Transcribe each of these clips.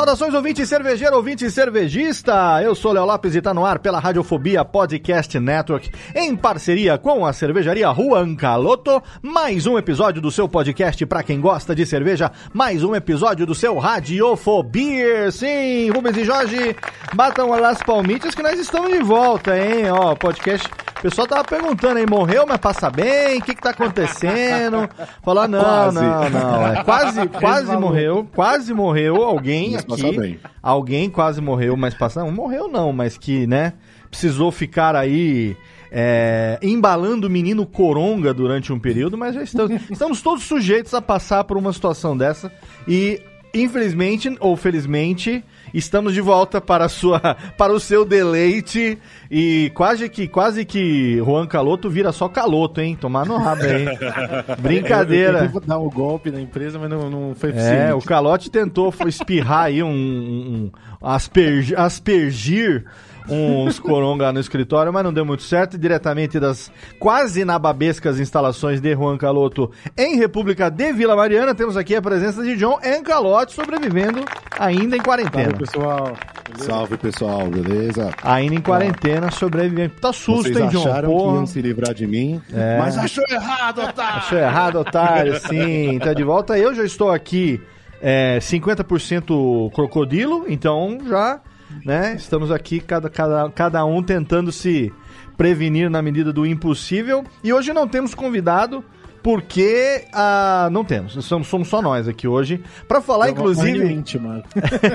Saudações, ouvinte cervejeiro, ouvinte cervejista. Eu sou Léo Lopes e tá no ar pela Radiofobia Podcast Network, em parceria com a cervejaria Juan Caloto. Mais um episódio do seu podcast para quem gosta de cerveja. Mais um episódio do seu Radiofobia. Sim, Rubens e Jorge, batam as palmitas que nós estamos de volta, hein? Ó, podcast o pessoal tava perguntando aí, morreu, mas passa bem? O que que tá acontecendo? Falar, não, Quase. não, não. É, quase, quase morreu, quase morreu alguém aqui. bem. Alguém quase morreu, mas passa, não morreu não, mas que, né, precisou ficar aí é, embalando o menino coronga durante um período, mas já estamos, estamos todos sujeitos a passar por uma situação dessa e infelizmente ou felizmente estamos de volta para sua para o seu deleite e quase que quase que Juan Caloto vira só caloto, hein? Tomar no rabo aí. Brincadeira. Eu tentei dar um golpe na empresa, mas não, não foi É, eficiente. o Calote tentou espirrar aí um, um, um aspergir, aspergir uns coronga no escritório, mas não deu muito certo. Diretamente das quase nababescas instalações de Juan Caloto em República de Vila Mariana, temos aqui a presença de John Encalote sobrevivendo ainda em quarentena. Salve, pessoal. Salve pessoal, beleza? Ainda em quarentena, sobrevivendo. Tá susto, Vocês hein, John? acharam que Porra. iam se livrar de mim, É. mas achou errado, otário! Achou errado, otário, sim. Tá de volta. Eu já estou aqui é, 50% crocodilo, então já, né? Estamos aqui, cada, cada, cada um tentando se prevenir na medida do impossível. E hoje não temos convidado. Porque ah, não temos, somos, somos só nós aqui hoje para falar, É inclusive, íntima.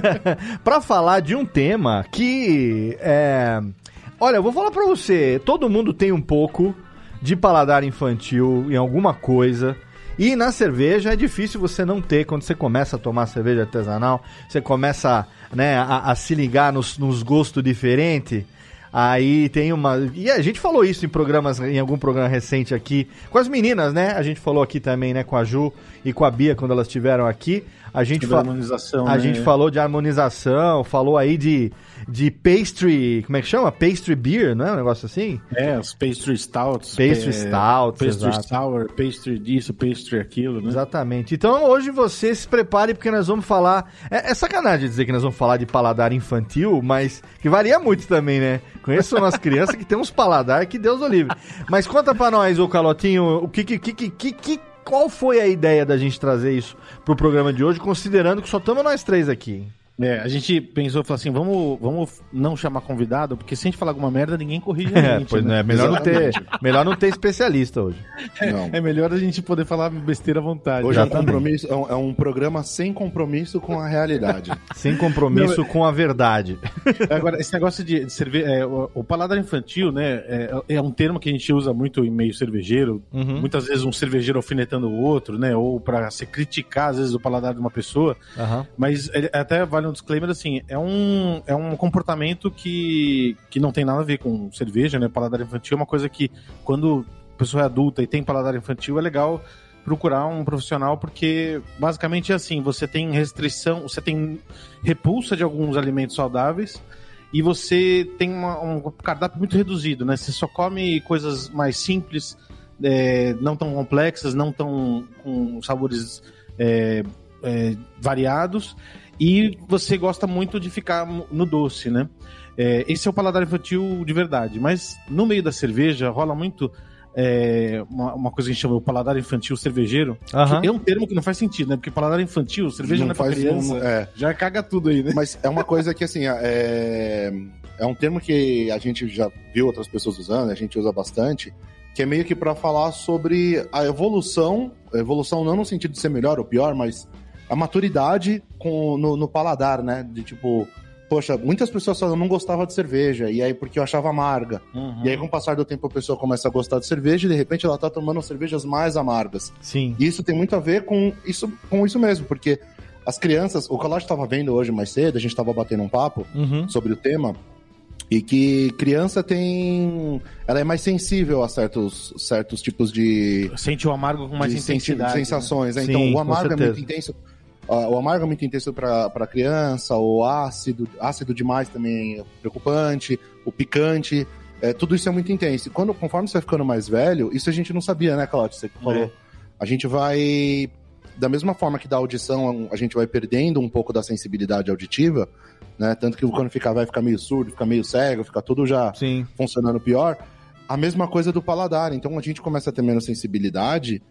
para falar de um tema que é. Olha, eu vou falar pra você. Todo mundo tem um pouco de paladar infantil em alguma coisa. E na cerveja é difícil você não ter quando você começa a tomar cerveja artesanal. Você começa né, a, a se ligar nos, nos gostos diferentes. Aí tem uma. E a gente falou isso em programas, em algum programa recente aqui, com as meninas, né? A gente falou aqui também, né, com a Ju e com a Bia quando elas estiveram aqui. A gente fa- a né? gente falou de harmonização, falou aí de, de pastry, como é que chama? Pastry beer, não é um negócio assim? É, os pastry stouts. Pastry é, stouts, Pastry exato. sour, pastry disso, pastry aquilo, né? Exatamente. Então hoje você se prepare porque nós vamos falar. É, é sacanagem dizer que nós vamos falar de paladar infantil, mas que varia muito também, né? Conheço umas crianças que tem uns paladar que Deus o livre. Mas conta pra nós, ô Calotinho, o que, que, que, que, que- qual foi a ideia da gente trazer isso pro programa de hoje, considerando que só estamos nós três aqui? É, a gente pensou, falou assim, vamos, vamos não chamar convidado, porque se a gente falar alguma merda, ninguém corrige a É, gente, pois né? não é. Melhor não, ter, melhor não ter especialista hoje. Não. É melhor a gente poder falar besteira à vontade. Hoje é um, compromisso, é, um, é um programa sem compromisso com a realidade. Sem compromisso com a verdade. Agora, esse negócio de, de cerveja, é, o, o paladar infantil, né, é, é um termo que a gente usa muito em meio cervejeiro. Uhum. Muitas vezes um cervejeiro alfinetando o outro, né, ou pra se criticar às vezes o paladar de uma pessoa. Aham. Mas ele- até vale um disclaimer assim, é um, é um comportamento que, que não tem nada a ver com cerveja, né? Paladar infantil é uma coisa que quando a pessoa é adulta e tem paladar infantil é legal procurar um profissional porque basicamente é assim, você tem restrição, você tem repulsa de alguns alimentos saudáveis e você tem uma- um cardápio muito reduzido, né? Você só come coisas mais simples, é, não tão complexas, não tão com sabores é, é, variados e você gosta muito de ficar no doce, né? É, esse é o paladar infantil de verdade. Mas no meio da cerveja rola muito é, uma, uma coisa que a gente chama o paladar infantil cervejeiro. Que é um termo que não faz sentido, né? Porque paladar infantil, cerveja não, Não é pra faz criança, um- é. já caga tudo aí, né? Mas é uma coisa que, assim, é, é um termo que a gente já viu outras pessoas usando, a gente usa bastante, que é meio que pra falar sobre a evolução, a evolução não no sentido de ser melhor ou pior, mas a maturidade com, no, no paladar, né? De tipo, poxa, muitas pessoas falam, eu não gostava de cerveja, e aí porque eu achava amarga. Uhum. E aí, com o passar do tempo, a pessoa começa a gostar de cerveja e de repente ela tá tomando cervejas mais amargas. Sim. E isso tem muito a ver com isso, com isso mesmo, porque as crianças, o Colégio estava vendo hoje mais cedo, a gente estava batendo um papo Uhum. sobre o tema, e que criança tem. Ela é mais sensível a certos, certos tipos de, Sente o amargo com mais intensidade. né? sensações. né? Sim, Então, com o amargo é muito intenso. Ah, O amargo é muito intenso para criança, o ácido, ácido demais também é preocupante, o picante, é, tudo isso é muito intenso. E quando, conforme você vai ficando mais velho, isso a gente não sabia, né, Claudio? Você que falou. É. A gente vai, da mesma forma que da audição, a gente vai perdendo um pouco da sensibilidade auditiva, né? Tanto que quando fica, vai ficar meio surdo, fica meio cego, fica tudo já Sim. funcionando pior. A mesma coisa do paladar. Então a gente começa a ter menos sensibilidade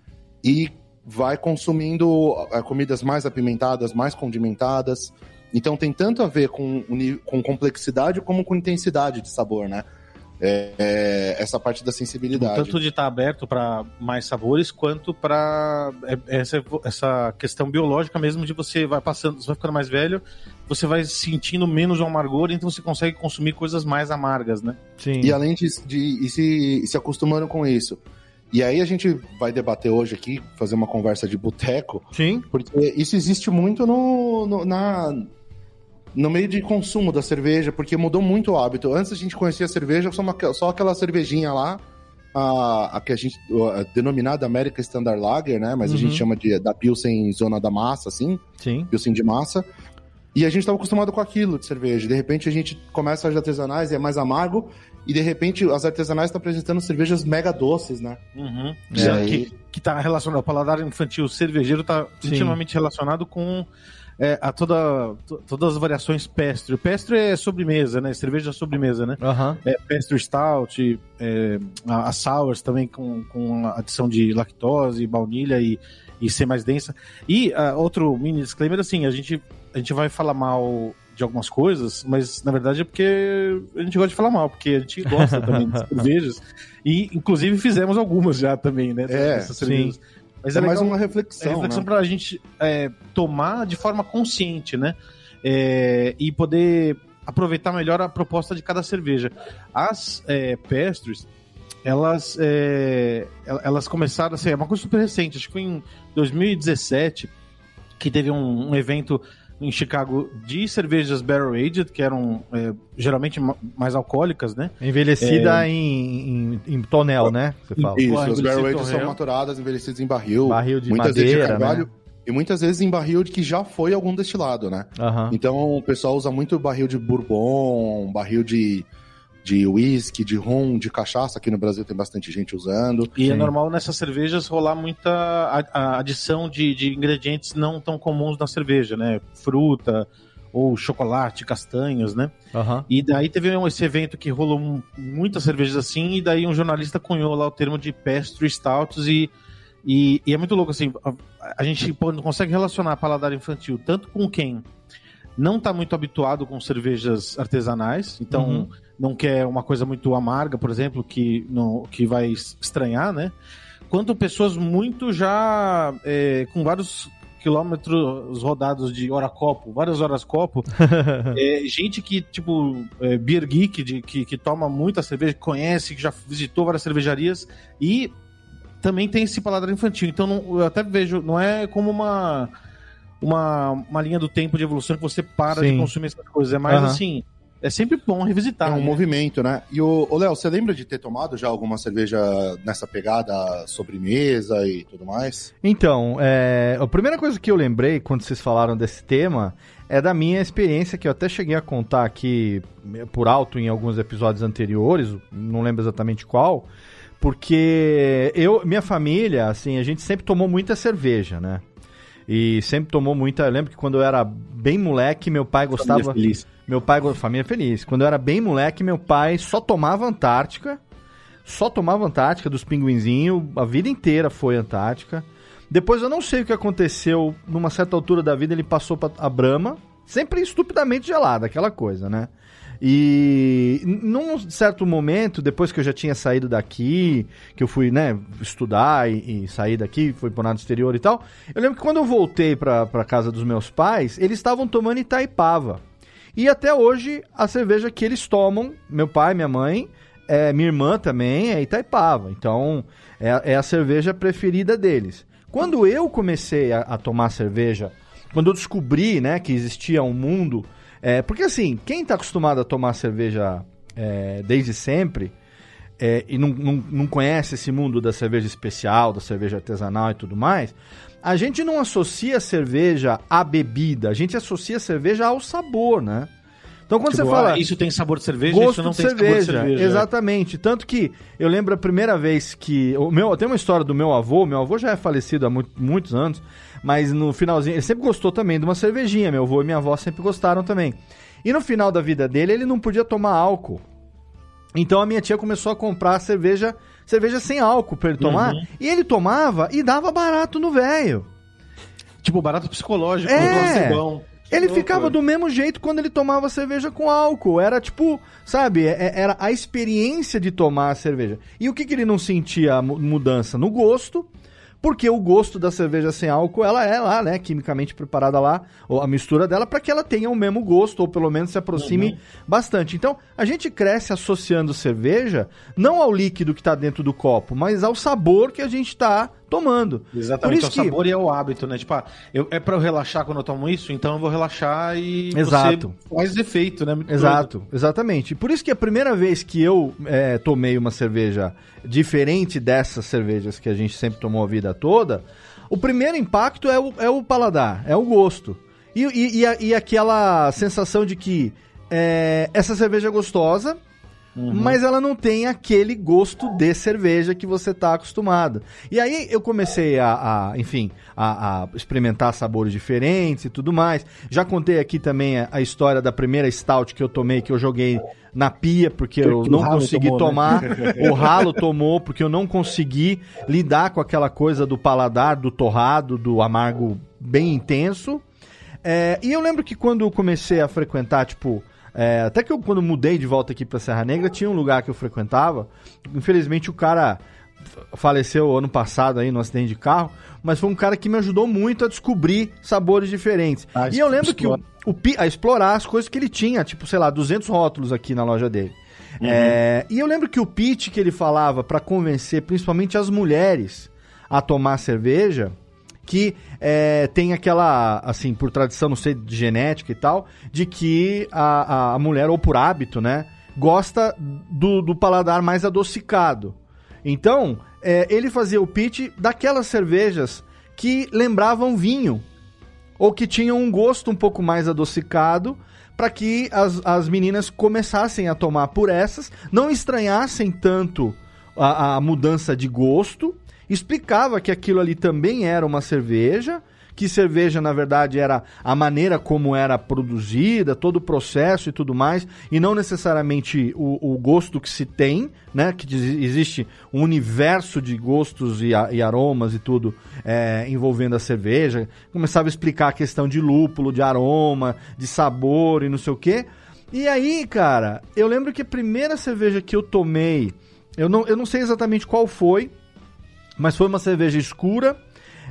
e vai consumindo eh, comidas mais apimentadas, mais condimentadas. Então tem tanto a ver com, com complexidade como com intensidade de sabor, né? É, é, essa parte da sensibilidade. Tanto de estar aberto para mais sabores, quanto para essa, essa questão biológica mesmo de você vai passando, você vai ficando mais velho, você vai sentindo menos o amargor, então você consegue consumir coisas mais amargas, né? Sim. E além de, de e se, e se acostumando com isso. E aí a gente vai debater hoje aqui, fazer uma conversa de boteco, Sim. porque isso existe muito no, no- na, no meio de consumo da cerveja, porque mudou muito o hábito. Antes a gente conhecia a cerveja só, uma- só aquela cervejinha lá, a, a que a gente, a denominada América Standard Lager, né? Mas a Uhum. gente chama de da Pilsen Zona da Massa, assim, Sim. Pilsen de massa. E a gente estava acostumado com aquilo de cerveja. De repente a gente começa as artesanais e é mais amargo. E de repente as artesanais estão apresentando cervejas mega doces, né? Uhum. Já que, que tá relacionado, o paladar infantil cervejeiro tá Sim. intimamente relacionado com é, a toda, to- todas as variações pestre. O pestre é sobremesa, né? Cerveja é sobremesa, né? Aham. É, pastry stout, é, a, a sours também com, com adição de lactose, baunilha e, e ser mais densa. E ah, outro mini disclaimer, assim, a gente, a gente vai falar mal de algumas coisas, mas na verdade é porque a gente gosta de falar mal, porque a gente gosta também de cervejas. E inclusive fizemos algumas já também, né? É, cervejas. Mas é, é, mais uma é reflexão. reflexão né? para a gente é, tomar de forma consciente, né? É, e poder aproveitar melhor a proposta de cada cerveja. As é, pastries, elas, é, el- elas começaram a ser é uma coisa super recente, acho que foi em 2017 que teve um, um evento em Chicago de cervejas barrel aged, que eram é, geralmente ma- mais alcoólicas, né? Envelhecida em, em, em tonel, né? Você fala. Isso, Pô, as barrel aged são maturadas, envelhecidas em barril. Barril de muitas vezes de madeira, carvalho. né? E muitas vezes em barril de que já foi algum destilado, né? Aham. Então o pessoal usa muito barril de bourbon, barril de, de whisky, de rum, de cachaça. Aqui no Brasil tem bastante gente usando. E é Sim. normal nessas cervejas rolar muita a- a adição de, de ingredientes não tão comuns na cerveja, né? Fruta ou chocolate, castanhas, né? Aham. E daí teve esse evento que rolou muitas cervejas assim, e daí um jornalista cunhou lá o termo de pastry stouts e, e, e é muito louco assim, a, a gente consegue relacionar paladar infantil tanto com quem não está muito habituado com cervejas artesanais, então Uhum. Não quer uma coisa muito amarga, por exemplo, que, não, que vai estranhar, né? Quanto pessoas muito já é, com vários quilômetros rodados de hora copo, várias horas copo, é, gente que, tipo, é, beer geek, de, que, que toma muita cerveja, que conhece, que já visitou várias cervejarias e também tem esse paladar infantil. Então, não- eu até vejo, não é como uma, uma, uma linha do tempo de evolução que você para Sim. de consumir essas coisas. É mais Aham. assim, é sempre bom revisitar. é um né? movimento, né? E o Léo, você lembra de ter tomado já alguma cerveja nessa pegada sobremesa e tudo mais? Então, é, a primeira coisa que eu lembrei quando vocês falaram desse tema é da minha experiência, que eu até cheguei a contar aqui por alto em alguns episódios anteriores, não lembro exatamente qual, porque eu, minha família, assim, a gente sempre tomou muita cerveja, né? E sempre tomou muita. Eu lembro que quando eu era bem moleque, meu pai Família gostava. feliz. Meu pai, família feliz. Quando eu era bem moleque, meu pai só tomava Antártica. Só tomava Antártica dos pinguinzinhos. A vida inteira foi Antártica. Depois eu não sei o que aconteceu. Numa certa altura da vida, ele passou pra a Brahma. Sempre estupidamente gelada, aquela coisa, né? E num certo momento, depois que eu já tinha saído daqui, que eu fui, né, estudar e, e sair daqui, fui para o exterior e tal, eu lembro que quando eu voltei para casa dos meus pais, eles estavam tomando Itaipava. E até hoje, a cerveja que eles tomam, meu pai, minha mãe, é, minha irmã também, é Itaipava. Então, é, é a cerveja preferida deles. Quando eu comecei a, a tomar cerveja, quando eu descobri, né, que existia um mundo é, porque assim, quem está acostumado a tomar cerveja é, desde sempre é, e não, não, não conhece esse mundo da cerveja especial, da cerveja artesanal e tudo mais, a gente não associa cerveja à bebida, a gente associa cerveja ao sabor, né? Então quando Tipo, você fala. ah, isso tem sabor de cerveja, Gosto isso não de tem cerveja, sabor de cerveja. Exatamente. Tanto que eu lembro a primeira vez que. O meu, tem uma história do meu avô, meu avô já é falecido há mu- muitos anos, mas no finalzinho. Ele sempre gostou também de uma cervejinha. Meu avô e minha avó sempre gostaram também. E no final da vida dele, ele não podia tomar álcool. Então a minha tia começou a comprar cerveja, cerveja sem álcool pra ele tomar. Uhum. E ele tomava e dava barato no velho. Tipo, barato psicológico, É. Ele louco, ficava do mesmo jeito quando ele tomava cerveja com álcool. Era tipo, sabe, é- é- era a experiência de tomar a cerveja. E o que, que ele não sentia a mudança? No gosto, porque o gosto da cerveja sem álcool, ela é lá, né, quimicamente preparada lá, ou a mistura dela, para que ela tenha o mesmo gosto, ou pelo menos se aproxime Uhum. bastante. Então, a gente cresce associando cerveja não ao líquido que está dentro do copo, mas ao sabor que a gente está tomando. Exatamente, Por é o isso que- sabor e é o hábito, né? Tipo, ah, eu, é pra eu relaxar quando eu tomo isso, então eu vou relaxar e Exato. faz efeito, né? Muito Exato, exatamente. Por isso que a primeira vez que eu é, tomei uma cerveja diferente dessas cervejas que a gente sempre tomou a vida toda, o primeiro impacto é o, é o paladar, é o gosto. E, e, e, a- e aquela sensação de que é, essa cerveja é gostosa, mas ela não tem aquele gosto de cerveja que você está acostumado. E aí eu comecei a, a, enfim, a, a experimentar sabores diferentes e tudo mais. Já contei aqui também a, a história da primeira stout que eu tomei, que eu joguei na pia, porque eu Porque não consegui tomou, né? tomar. O ralo tomou, porque eu não consegui lidar com aquela coisa do paladar, do torrado, do amargo bem intenso. É, e eu lembro que quando eu comecei a frequentar, tipo, é, até que eu quando mudei de volta aqui pra Serra Negra, tinha um lugar que eu frequentava. Infelizmente o cara faleceu ano passado aí num acidente de carro, mas foi um cara que me ajudou muito a descobrir sabores diferentes. Ah, e eu lembro que o, o a explorar as coisas que ele tinha, tipo, sei lá, 200 rótulos aqui na loja dele. É, e eu lembro que o pitch que ele falava pra convencer principalmente as mulheres a tomar cerveja, que é, tem aquela, assim, por tradição, não sei, de genética e tal, de que a, a, mulher, ou por hábito, né, gosta do, do paladar mais adocicado. Então, é, ele fazia o pitch daquelas cervejas que lembravam vinho, ou que tinham um gosto um pouco mais adocicado, para que as, as meninas começassem a tomar por essas, não estranhassem tanto a, a mudança de gosto, explicava que aquilo ali também era uma cerveja, que cerveja na verdade era a maneira como era produzida, todo o processo e tudo mais, e não necessariamente o, o gosto que se tem, né? Que existe um universo de gostos e, a- e aromas e tudo é, envolvendo a cerveja. Começava a explicar a questão de lúpulo, de aroma, de sabor e não sei o quê. E aí, cara, eu lembro que a primeira cerveja que eu tomei, eu não, eu não sei exatamente qual foi, mas foi uma cerveja escura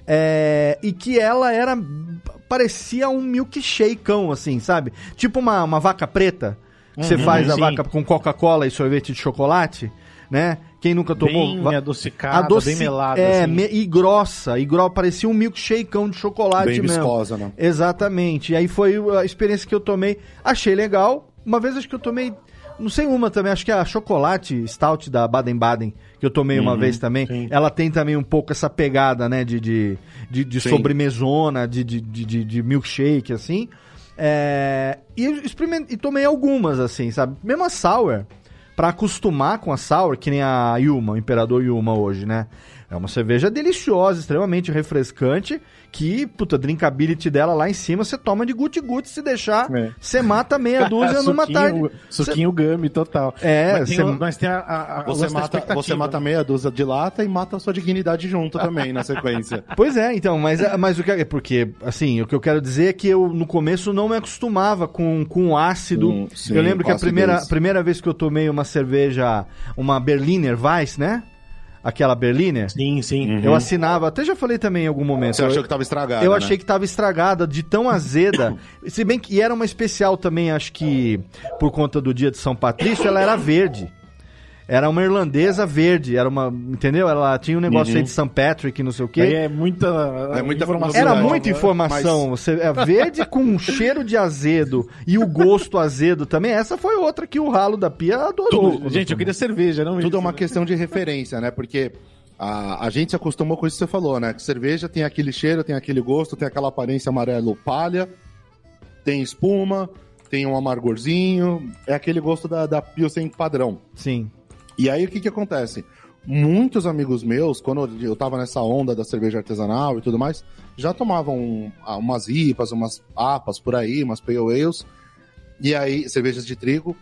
é, e que ela era parecia um milkshakeão assim, sabe? Tipo uma, uma vaca preta que você Uhum, faz a sim. vaca com Coca-Cola e sorvete de chocolate, né? Quem nunca tomou Bem va- adocicada, adoci- bem melada. é, assim. me- e grossa, e grossa, parecia um milkshakeão de chocolate Bem mesmo. viscosa, né? Exatamente. E aí foi a experiência que eu tomei. Achei legal. Uma vez acho que eu tomei. Não sei uma também, acho que é a chocolate stout da Baden-Baden, que eu tomei uma vez também. sim. Ela tem também um pouco essa pegada, né, de, de, de, de sobremesona, de, de, de, de- milkshake, assim. É, e, eu experimen- e tomei algumas, assim, sabe? Mesmo a sour, pra acostumar com a sour, que nem a Yuma, o Imperador Yuma hoje, né? É uma cerveja deliciosa, extremamente refrescante, que, puta, drinkability dela lá em cima, você toma de guti-guti, se deixar, É. você mata meia dúzia numa Suquinho- tarde. Suquinho gummy total. É, mas tem, cê- mas tem a, a, a- Você mata, você mata meia dúzia de lata e mata a sua dignidade junto também na sequência. Pois é, então, mas, mas o que é porque, assim, o que eu quero dizer é que eu no começo não me acostumava com, com ácido. Hum, sim, eu lembro que a primeira, a primeira vez que eu tomei uma cerveja, uma Berliner Weiss, né? Aquela Berliner, Sim, sim. eu assinava, até já falei também em algum momento. Você achou eu, que tava estragado, eu né? achei que tava estragada, de tão azeda. Se bem que e era uma especial também, acho que por conta do dia de São Patrício, ela era verde. Era uma irlandesa verde, era uma, entendeu? Ela tinha um negócio aí de St. Patrick, não sei o quê. Aí é muita, É muita informação. Era muita informação. Você, é verde com um cheiro de azedo e o gosto azedo também. Essa foi outra que o ralo da pia adorou. Tudo- Gente, eu queria cerveja, não Tudo isso, é uma né? questão de referência, né? Porque a, a gente se acostumou com isso que você falou, né? Que cerveja tem aquele cheiro, tem aquele gosto, tem aquela aparência amarelo palha, tem espuma, tem um amargorzinho, é aquele gosto da, da Pilsen padrão. Sim. E aí o que que acontece? Muitos amigos meus, quando eu tava nessa onda da cerveja artesanal e tudo mais, já tomavam ah, umas IPAs, umas APAs por aí, umas Pale Ales, e aí, cervejas de trigo.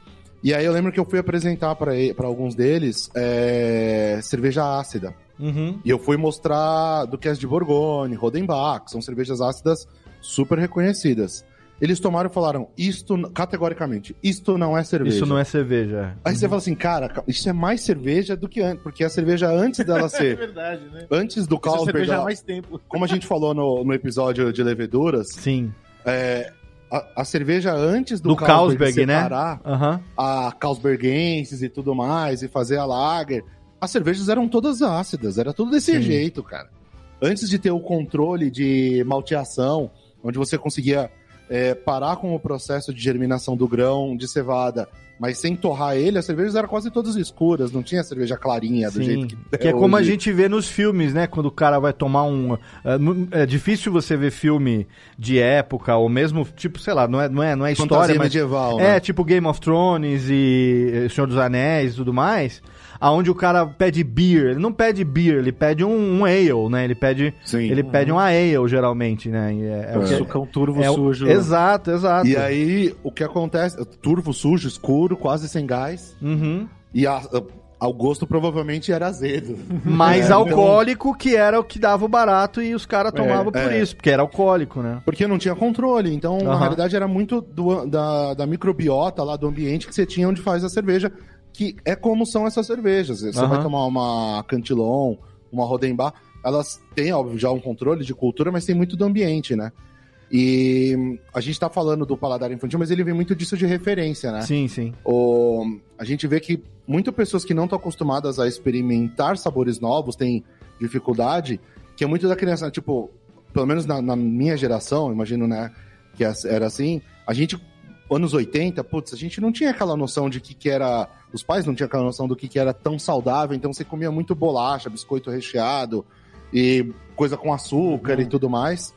E aí eu lembro que eu fui apresentar para alguns deles é, cerveja ácida. Uhum. E eu fui mostrar do que é de Bourgogne, Rodenbach, são cervejas ácidas super reconhecidas. Eles tomaram e falaram, isto, categoricamente, isto não é cerveja. Isso não é cerveja. Aí você fala assim, cara, isso é mais cerveja do que antes, porque a cerveja antes dela É ser, verdade, né? antes do Carlsberg, cerveja há mais tempo. como a gente falou no, no episódio de leveduras, Sim. é, a, a cerveja antes do, Do Carlsberg, né? separar Aham. a Carlsbergenses e tudo mais, e fazer a lager, as cervejas eram todas ácidas, era tudo desse Sim. jeito, cara. Antes de ter o controle de malteação, onde você conseguia é, parar com o processo de germinação do grão de cevada, mas sem torrar ele, as cervejas eram quase todas escuras, não tinha cerveja clarinha do Sim. jeito que, Que é como a gente vê nos filmes, né? Quando o cara vai tomar um. É, é difícil você ver filme de época, ou mesmo, tipo, sei lá, não é, não é, não é Fantasia história, mas. medieval, É, né? tipo Game of Thrones e Senhor dos Anéis e tudo mais. Aonde o cara pede beer. Ele não pede beer, ele pede um, um ale, né? Ele pede. Sim. Ele pede um ale, geralmente, né? E É, é o É. que- Sucão turvo é o- sujo. Exato, exato. E aí, o que acontece? Turvo sujo, escuro, quase sem gás. Uhum. E a, a- ao gosto provavelmente era azedo. Mais É, então- alcoólico, que era o que dava o barato e os caras tomavam por é. isso, porque era alcoólico, né? Porque não tinha controle. Então, na realidade, era muito do- da, da microbiota lá do ambiente que você tinha onde faz a cerveja, que é como são essas cervejas. Você Aham. vai tomar uma Cantilon, uma Rodenbach, elas têm, óbvio, já um controle de cultura, mas tem muito do ambiente, né? E a gente tá falando do paladar infantil, mas ele vem muito disso de referência, né? Sim, sim. O, a gente vê que muitas pessoas que não estão acostumadas a experimentar sabores novos têm dificuldade, que é muito da criança, tipo, pelo menos na, na minha geração, imagino, né, que é- era assim, a gente, anos 80, putz, a gente não tinha aquela noção de que que era, os pais não tinham aquela noção do que que era tão saudável, então você comia muito bolacha, biscoito recheado e coisa com açúcar e tudo mais.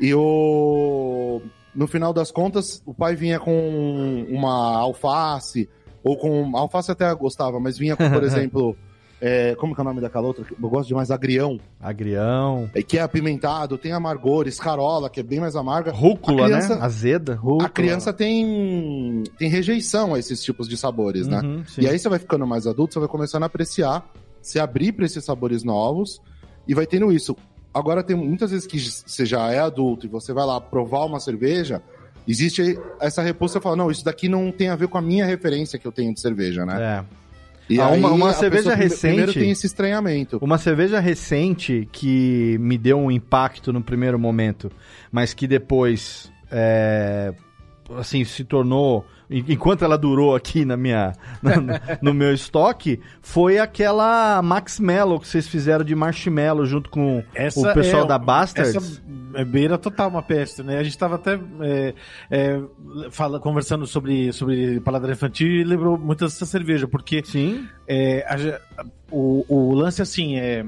E o no final das contas, o pai vinha com uma alface, ou com. Alface até gostava, mas vinha com, por exemplo. É, como que é o nome daquela outra? Eu gosto demais, agrião. Agrião. é, Que é apimentado, tem amargor, escarola, que é bem mais amarga. Rúcula, A criança- né? Azeda. A criança tem, tem rejeição a esses tipos de sabores, né? Uhum, sim. E aí você vai ficando mais adulto, você vai começando a apreciar, se abrir para esses sabores novos e vai tendo isso. Agora tem muitas vezes que você já é adulto e você vai lá provar uma cerveja, existe essa repulsa, você fala, não, isso daqui não tem a ver com a minha referência que eu tenho de cerveja, né? É. E Ah, uma- uma a cerveja pessoa recente- Primeiro tem esse estranhamento. Uma cerveja recente que me deu um impacto no primeiro momento, mas que depois, é, assim, se tornou, enquanto ela durou aqui na minha, na- no meu estoque, foi aquela Max Mellow que vocês fizeram de marshmallow junto com o pessoal é- da Bastards. Essa é beira total uma peste, né? A gente tava até é, é, fala, conversando sobre, sobre paladar infantil e lembrou muito dessa cerveja, porque Sim, é, a o, o lance assim é.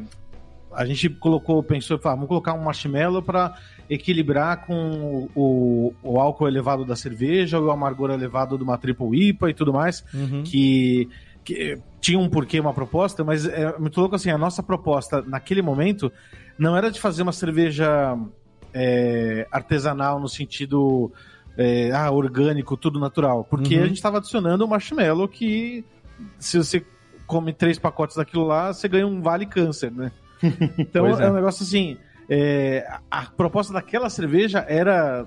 A gente colocou, pensou, ah, vamos colocar um marshmallow para equilibrar com o, o álcool elevado da cerveja, o amargor elevado de uma triple IPA e tudo mais Uhum. que que tinha um porquê, uma proposta, mas é muito louco assim, a nossa proposta naquele momento não era de fazer uma cerveja é, artesanal no sentido é, ah, orgânico, tudo natural, porque Uhum. a gente estava adicionando o marshmallow que se você come três pacotes daquilo lá, você ganha um vale câncer, né? Então é. é. um negócio assim, é, a proposta daquela cerveja era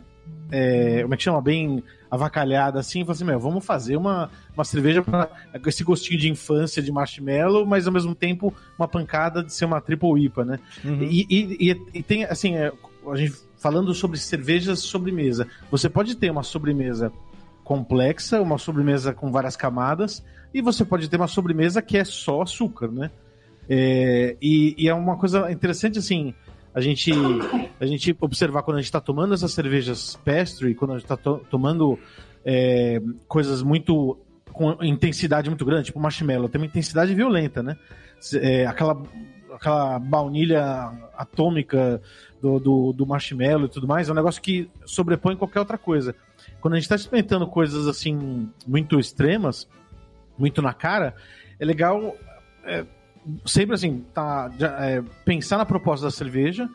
é, como é que chama? Bem avacalhada assim. Falei assim, meu, vamos fazer uma, uma cerveja com esse gostinho de infância de marshmallow, mas ao mesmo tempo uma pancada de ser uma triple IPA, né? Uhum. E, e- e- e tem, assim, é, a gente falando sobre cervejas sobremesa. Você pode ter uma sobremesa complexa, uma sobremesa com várias camadas, e você pode ter uma sobremesa que é só açúcar, né? É, e, e é uma coisa interessante, assim, a gente, a gente observar quando a gente está tomando essas cervejas pastry, quando a gente está tomando é, coisas muito com intensidade muito grande, tipo marshmallow, tem uma intensidade violenta, né? É, aquela, aquela baunilha atômica do, do, do marshmallow e tudo mais, é um negócio que sobrepõe qualquer outra coisa. Quando a gente está experimentando coisas assim muito extremas, muito na cara, é legal é, sempre assim tá, é, pensar na proposta da cerveja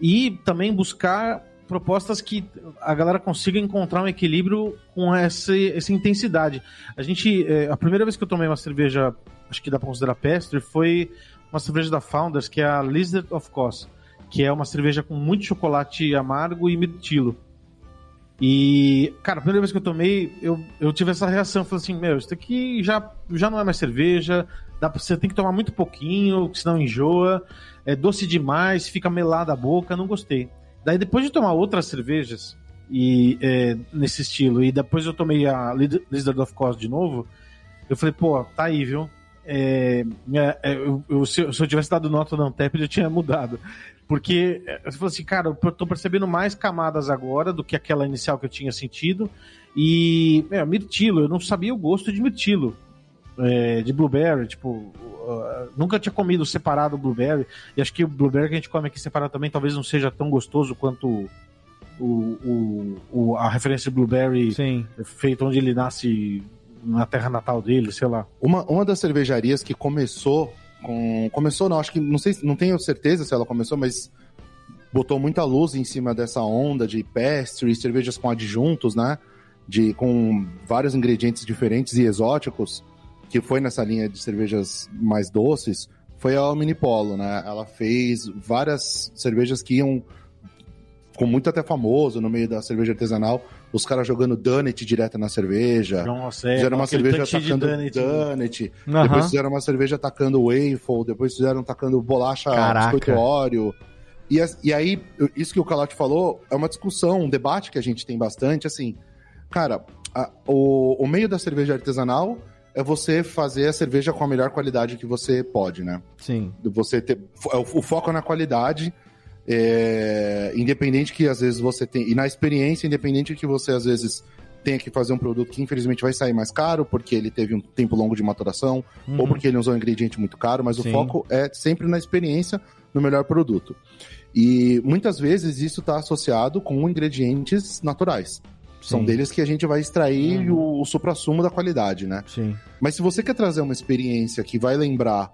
e também buscar propostas que a galera consiga encontrar um equilíbrio com essa, essa intensidade. A gente, é, a primeira vez que eu tomei uma cerveja, acho que dá para considerar pestre, foi uma cerveja da Founders, que é a Lizard of Cos, que é uma cerveja com muito chocolate amargo e mirtilo. E, cara, a primeira vez que eu tomei, eu, eu tive essa reação. Falei assim: Meu, isso aqui já, já não é mais cerveja, dá pra, você tem que tomar muito pouquinho, senão enjoa, é doce demais, fica melada a boca, não gostei. Daí, depois de tomar outras cervejas e é, nesse estilo, e depois eu tomei a Lizard of Cos de novo, eu falei: Pô, tá aí, viu? É, é, eu, se, eu, se eu tivesse dado nota no Antep, eu tinha mudado. Porque eu falei assim, cara, eu tô percebendo mais camadas agora do que aquela inicial que eu tinha sentido. E, meu, mirtilo, eu não sabia o gosto de mirtilo. É, de blueberry, tipo, uh, nunca tinha comido separado o blueberry. E acho que o blueberry que a gente come aqui separado também talvez não seja tão gostoso quanto o, o, o a referência de blueberry Sim. feito onde ele nasce na terra natal dele, sei lá. Uma, uma das cervejarias que começou com. Começou, não, acho que. Não sei, não tenho certeza se ela começou, mas botou muita luz em cima dessa onda de pastry, cervejas com adjuntos, né? De, com vários ingredientes diferentes e exóticos, que foi nessa linha de cervejas mais doces, foi a Minipolo, né? Ela fez várias cervejas que iam. Com muito até famoso no meio da cerveja artesanal, os caras jogando Dunnet direto na cerveja. Nossa, é, Fizeram uma cerveja atacando. Dunnet. Aham. Depois fizeram uma cerveja atacando waffle. Depois fizeram atacando bolacha Caraca. biscoito Oreo. E, e aí, isso que o Calote falou é uma discussão, um debate que a gente tem bastante. Assim, cara, a- o, o meio da cerveja artesanal é você fazer a cerveja com a melhor qualidade que você pode, né? Sim. Você ter, o, o foco é na qualidade, é, independente que às vezes você tem. E na experiência, independente que você às vezes tenha que fazer um produto que infelizmente vai sair mais caro, porque ele teve um tempo longo de maturação, ou porque ele usou um ingrediente muito caro, mas Uhum. Sim. o foco é sempre na experiência, no melhor produto. E muitas vezes isso está associado com ingredientes naturais. São Sim. deles que a gente vai extrair Uhum. o, o supra-sumo da qualidade, né? Sim. Mas se você quer trazer uma experiência que vai lembrar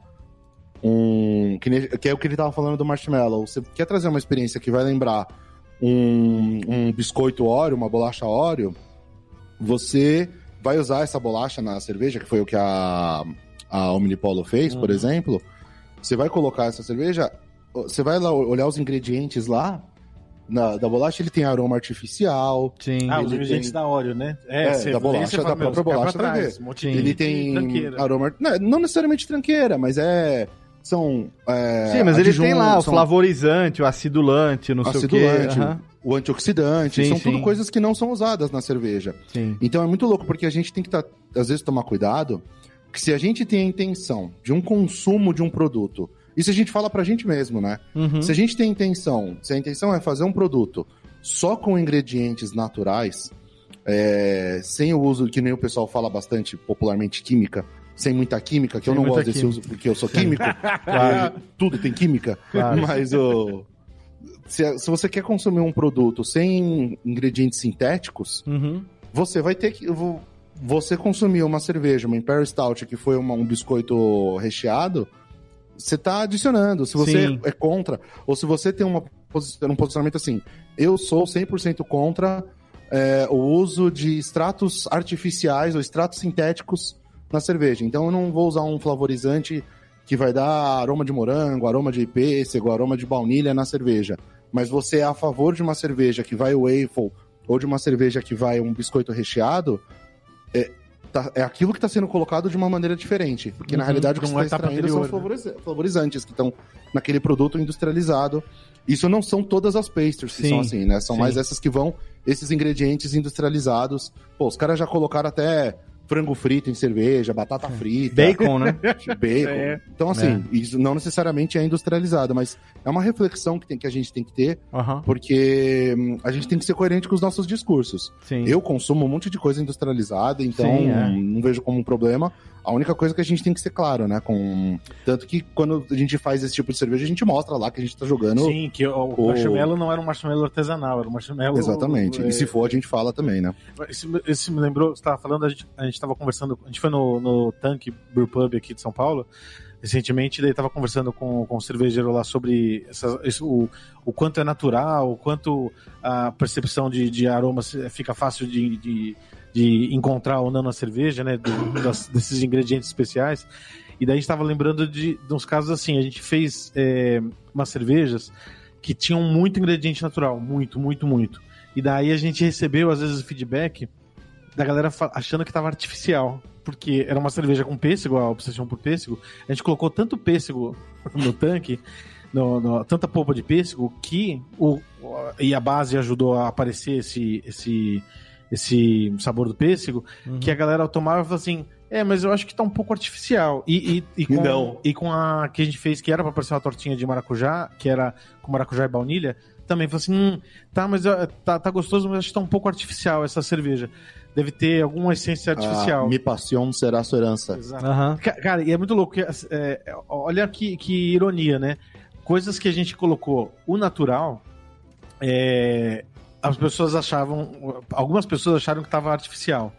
um. Que, nem- que é o que ele tava falando do marshmallow. Você quer trazer uma experiência que vai lembrar um, um biscoito Oreo, uma bolacha Oreo, você vai usar essa bolacha na cerveja, que foi o que a, a Omnipolo fez, por Uhum. exemplo. Você vai colocar essa cerveja, você vai lá olhar os ingredientes lá. Na, da bolacha ele tem aroma artificial, Sim. Ah, os ingredientes tem- da Óleo, né? É, você da bolacha, você da própria pra bolacha, vai trás, um ele tem tranqueira. aroma. Não, não necessariamente tranqueira, mas é. São. é, Sim, mas ele tem lá o são flavorizante, o acidulante, não sei o acidulante, quê. O antioxidante. Sim, são sim. tudo coisas que não são usadas na cerveja. Sim. Então é muito louco, porque a gente tem que, tá, às vezes, tomar cuidado. Que se a gente tem a intenção de um consumo de um produto, isso a gente fala pra gente mesmo, né? Uhum. Se a gente tem intenção, se a intenção é fazer um produto só com ingredientes naturais, é, sem o uso, que nem o pessoal fala bastante popularmente, química, sem muita química, que Sem eu não gosto desse química. uso porque eu sou químico, Claro. tudo tem química, Claro. mas o. Se, se você quer consumir um produto sem ingredientes sintéticos, Uhum. você vai ter que. vo- você consumir uma cerveja, uma Imperial Stout, que foi uma- um biscoito recheado, você tá adicionando. Se você Sim. é contra, ou se você tem uma, um posicionamento assim, eu sou 100% contra é, o uso de extratos artificiais ou extratos sintéticos na cerveja. Então eu não vou usar um flavorizante que vai dar aroma de morango, aroma de pêssego, aroma de baunilha na cerveja. Mas você é a favor de uma cerveja que vai waffle ou de uma cerveja que vai um biscoito recheado, é, tá- é aquilo que está sendo colocado de uma maneira diferente. Porque na Uhum, realidade o que você está extraindo são os anterior, né? flavoriza- flavorizantes que estão naquele produto industrializado. Isso não são todas as pastries que Sim, são assim, né? São sim. mais essas que vão, esses ingredientes industrializados. Pô, os caras já colocaram até frango frito em cerveja, batata frita, Bacon, né? bacon. É. Então, assim, isso não necessariamente é industrializado, mas é uma reflexão que, tem, que a gente tem que ter, porque hum, a gente tem que ser coerente com os nossos discursos. sim. Eu consumo um monte de coisa industrializada, então Sim, é. não vejo como um problema. A única coisa é que a gente tem que ser claro, né? Com... Tanto que quando a gente faz esse tipo de cerveja, a gente mostra lá que a gente tá jogando. Sim, que o, o- marshmallow não era um marshmallow artesanal, era um marshmallow. Exatamente. é, E se for, a gente fala também, né? Isso, isso me lembrou, você estava falando, a gente, a gente tava conversando, a gente foi no, no Tank Brew Pub aqui de São Paulo, recentemente, daí tava conversando com, com o cervejeiro lá sobre essa- isso, o, o quanto é natural, o quanto a percepção de, de aromas fica fácil de, de, de encontrar ou não na cerveja, né, do- das- desses ingredientes especiais. E daí a gente tava lembrando de, de uns casos assim, a gente fez é, umas cervejas que tinham muito ingrediente natural, muito, muito, muito. E daí a gente recebeu, às vezes, o feedback da galera achando que tava artificial. Porque era uma cerveja com pêssego, a obsessão por pêssego. A gente colocou tanto pêssego no tanque, no- no- tanta polpa de pêssego, que o- e a base ajudou a aparecer esse, esse, esse sabor do pêssego, Uhum. que a galera tomava e falava assim. É, mas eu acho que tá um pouco artificial. E, e, e com, Não. e com a que a gente fez, que era pra parecer uma tortinha de maracujá, que era com maracujá e baunilha, também falou assim: hum, tá, mas ó, tá, tá gostoso, mas acho que tá um pouco artificial essa cerveja. Deve ter alguma essência artificial. Ah, Mi passion será sua herança. Exato. Ca- Cara, e é muito louco. é, olha que, que ironia, né? Coisas que a gente colocou o natural, é, as pessoas achavam. Algumas pessoas acharam que estava artificial.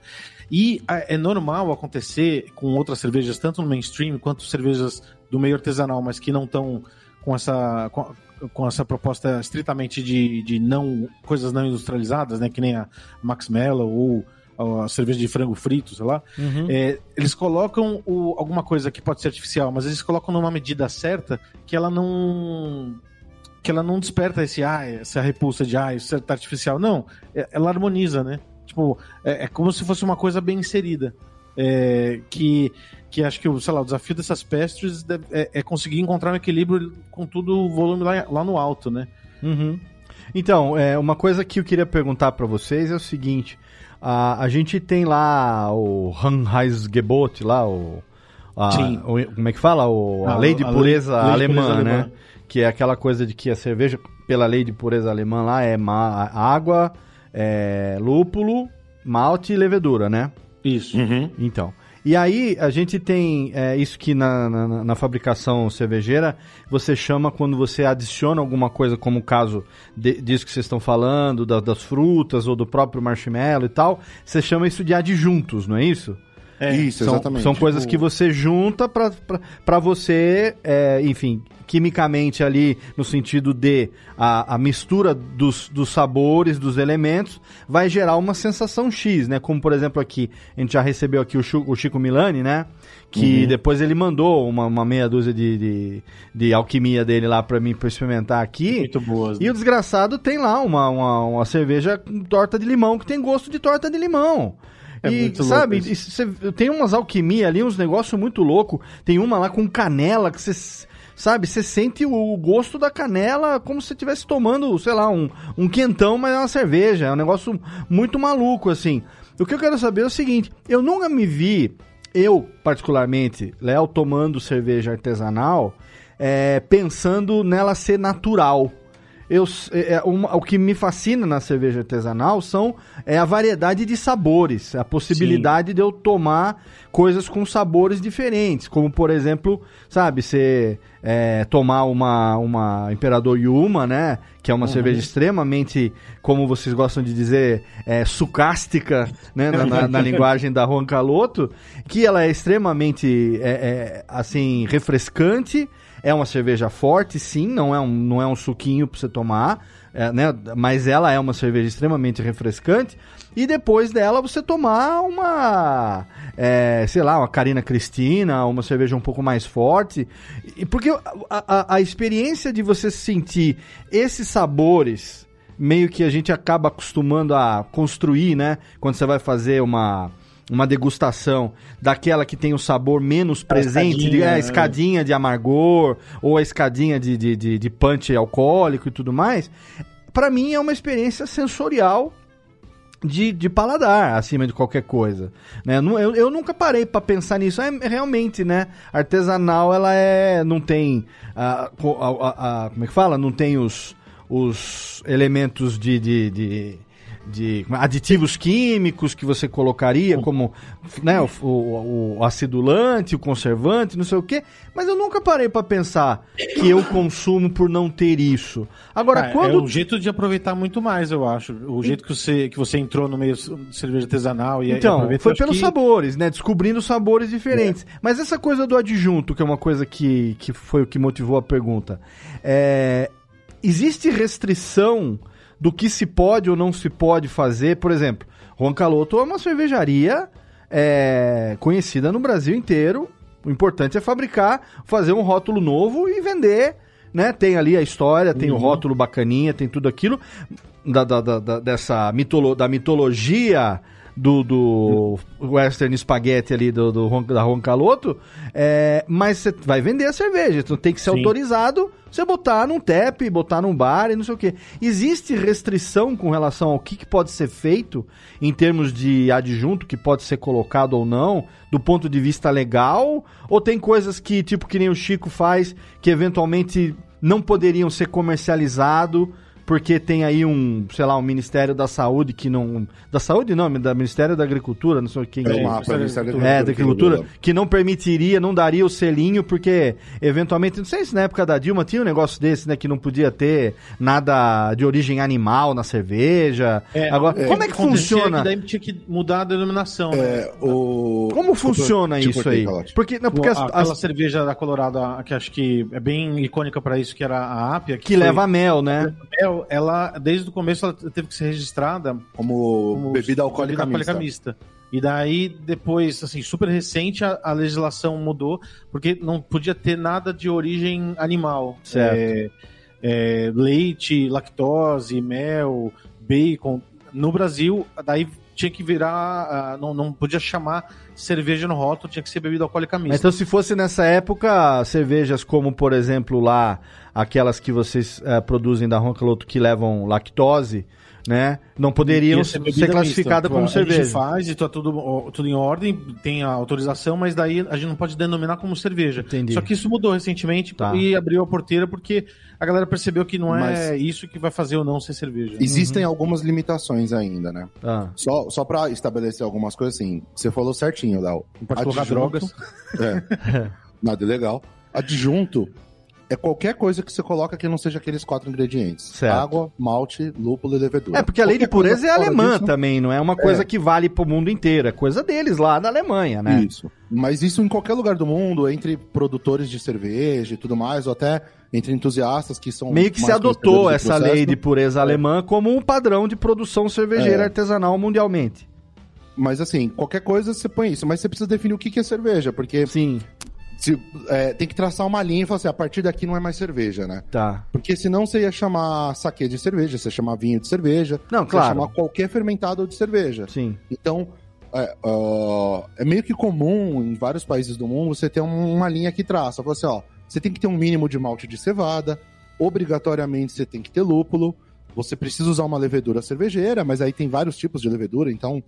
E é normal acontecer com outras cervejas, tanto no mainstream quanto cervejas do meio artesanal, mas que não estão com essa. Com, com essa proposta estritamente de, de não coisas não industrializadas, né? Que nem a Max Mellow ou a cerveja de frango frito, sei lá. Uhum. É, eles colocam o- alguma coisa que pode ser artificial, mas eles colocam numa medida certa que ela não que ela não desperta esse ah, essa repulsa de ah, isso é artificial. Não, é- ela harmoniza, né? Tipo, é, é como se fosse uma coisa bem inserida. É, que, que acho que o, sei lá, o desafio dessas pestres deve- é, é conseguir encontrar um equilíbrio com tudo o volume lá, lá no alto, né? Uhum. Então, é, uma coisa que eu queria perguntar pra vocês é o seguinte: a, a gente tem lá o Anheuser-Gebot, lá o, a- o- como é que fala? O, a, Ah, lei de a lei- pureza lei de alemã, pureza né? alemã. Que é aquela coisa de que a cerveja, pela lei de pureza alemã lá, é ma- água, é, lúpulo, malte e levedura, né? Isso. Então. E aí a gente tem é, isso que na, na, na fabricação cervejeira você chama quando você adiciona alguma coisa, como o caso de- disso que vocês estão falando, da- das frutas ou do próprio marshmallow e tal, você chama isso de adjuntos, não é isso? É, Isso, são, exatamente. São coisas Tipo- que você junta pra você, é, enfim, quimicamente ali, no sentido de a, a mistura dos, dos sabores, dos elementos, vai gerar uma sensação X, né? Como, por exemplo, aqui, a gente já recebeu aqui o, Chu- o Chico Milani, né? Que depois ele mandou uma, uma meia dúzia de, de, de alquimia dele lá pra mim, pra eu experimentar aqui. Muito boas. né? E o desgraçado tem lá uma, uma, uma cerveja com torta de limão que tem gosto de torta de limão. É e, sabe, e cê- tem umas alquimia ali, uns negócios muito louco. Tem uma lá com canela que você. Sabe, você sente o gosto da canela como se estivesse tomando, sei lá, um, um quentão, mas é uma cerveja. É um negócio muito maluco, assim. O que eu quero saber é o seguinte: eu nunca me vi, eu particularmente, Léo, tomando cerveja artesanal, é, pensando nela ser natural. Eu, é, é, uma, o que me fascina na cerveja artesanal são é a variedade de sabores, a possibilidade Sim. de eu tomar coisas com sabores diferentes, como por exemplo, sabe, você é, tomar uma, uma Imperador Yuma, né, que é uma uhum. cerveja extremamente, como vocês gostam de dizer, é, sucástica, né, na, na, na linguagem da Juan Caloto, que ela é extremamente, é, é, assim, refrescante, é uma cerveja forte, sim, não é um, não é um suquinho para você tomar, é, né? Mas ela é uma cerveja extremamente refrescante. E depois dela você tomar uma, é, sei lá, uma Carina Cristina, uma cerveja um pouco mais forte. E porque a, a, a experiência de você sentir esses sabores meio que a gente acaba acostumando a construir, né? Quando você vai fazer uma uma degustação daquela que tem o um sabor menos presente, a escadinha, de, é, a escadinha de amargor, ou a escadinha de, de, de, de punch alcoólico e tudo mais, para mim é uma experiência sensorial de, de paladar acima de qualquer coisa. Né? Eu, eu nunca parei para pensar nisso. É, realmente, né? Artesanal, ela é. não tem. A, a, a, como é que fala? Não tem os, os elementos de, de, de de aditivos químicos que você colocaria, como né, o, o, o, acidulante, o conservante, não sei o quê. Mas eu nunca parei para pensar que eu consumo por não ter isso. Agora, ah, quando. É um jeito de aproveitar muito mais, eu acho. O jeito que você, que você entrou no meio de cerveja artesanal e Então, foi pelos que... sabores, né? Descobrindo sabores diferentes. É. Mas essa coisa do adjunto, que é uma coisa que, que foi o que motivou a pergunta. É... Existe restrição do que se pode ou não se pode fazer. Por exemplo, Juan Caloto é uma cervejaria é, conhecida no Brasil inteiro. O importante é fabricar, fazer um rótulo novo e vender. Né? Tem ali a história, tem uhum. o rótulo bacaninha, tem tudo aquilo da, da, da, dessa mitolo, da mitologia do, do Western Spaghetti ali do, do da Ron Caloto, é, mas você vai vender a cerveja, então tem que ser Sim. autorizado você botar num tap, botar num bar e não sei o que. Existe restrição com relação ao que, que pode ser feito em termos de adjunto que pode ser colocado ou não, do ponto de vista legal? Ou tem coisas que, tipo, que nem o Chico faz, que eventualmente não poderiam ser comercializado porque tem aí um, sei lá, um Ministério da Saúde que não. Da Saúde não, da Ministério da Agricultura, não sei quem. É, uma, é, Ministério é, da Agricultura, que não permitiria, não daria o selinho, porque eventualmente, não sei se na época da Dilma tinha um negócio desse, né, que não podia ter nada de origem animal na cerveja. É, Agora, é, como é que funciona? Que daí tinha que mudar a denominação, né? É, o... Como funciona tipo, isso aí? Porque, não, porque as, aquela as... cerveja da Colorado, que acho que é bem icônica para isso, que era a Apia. Que, que foi... leva mel, né? Mel, ela, desde o começo, ela teve que ser registrada como, como bebida alcoólica, bebida alcoólica mista. mista. E daí, depois, assim, super recente, a, a, legislação mudou, porque não podia ter nada de origem animal. Certo. É, é, leite, lactose, mel, bacon. No Brasil, daí tinha que virar. Uh, não, não podia chamar cerveja no rótulo, tinha que ser bebida alcoólica mista. Então, se fosse nessa época, cervejas como, por exemplo, lá, aquelas que vocês uh, produzem da Roncaloto que levam lactose, né? Não poderiam ser, ser classificadas como cerveja. A gente faz e tá tudo, tudo em ordem, tem a autorização, mas daí a gente não pode denominar como cerveja. Entendi. Só que isso mudou recentemente tá. e abriu a porteira porque a galera percebeu que não é isso que vai fazer ou não ser cerveja. Existem uhum. algumas limitações ainda, né? Ah. Só, só pra estabelecer algumas coisas assim, você falou certinho, Léo. Não pode colocar drogas. É. Nada ilegal. Adjunto é qualquer coisa que você coloca que não seja aqueles quatro ingredientes. Certo. Água, malte, lúpulo e levedura. É, porque a lei de pureza é alemã disso, também, não é uma coisa é. que vale pro mundo inteiro, é coisa deles lá da Alemanha, né? Isso. Mas isso em qualquer lugar do mundo, entre produtores de cerveja e tudo mais, ou até entre entusiastas que são. Meio que se adotou essa lei de pureza é. alemã como um padrão de produção cervejeira é. artesanal mundialmente. Mas assim, qualquer coisa você põe isso, mas você precisa definir o que é cerveja, porque Sim. Se, é, tem que traçar uma linha e falar assim, a partir daqui não é mais cerveja, né? Tá. Porque senão você ia chamar saque de cerveja, você ia chamar vinho de cerveja, não, claro. ia chamar qualquer fermentado de cerveja. Sim. Então, é, uh, é, meio que comum em vários países do mundo você ter uma linha que traça. Fala assim, ó, você tem que ter um mínimo de malte de cevada, obrigatoriamente você tem que ter lúpulo, você precisa usar uma levedura cervejeira, mas aí tem vários tipos de levedura, então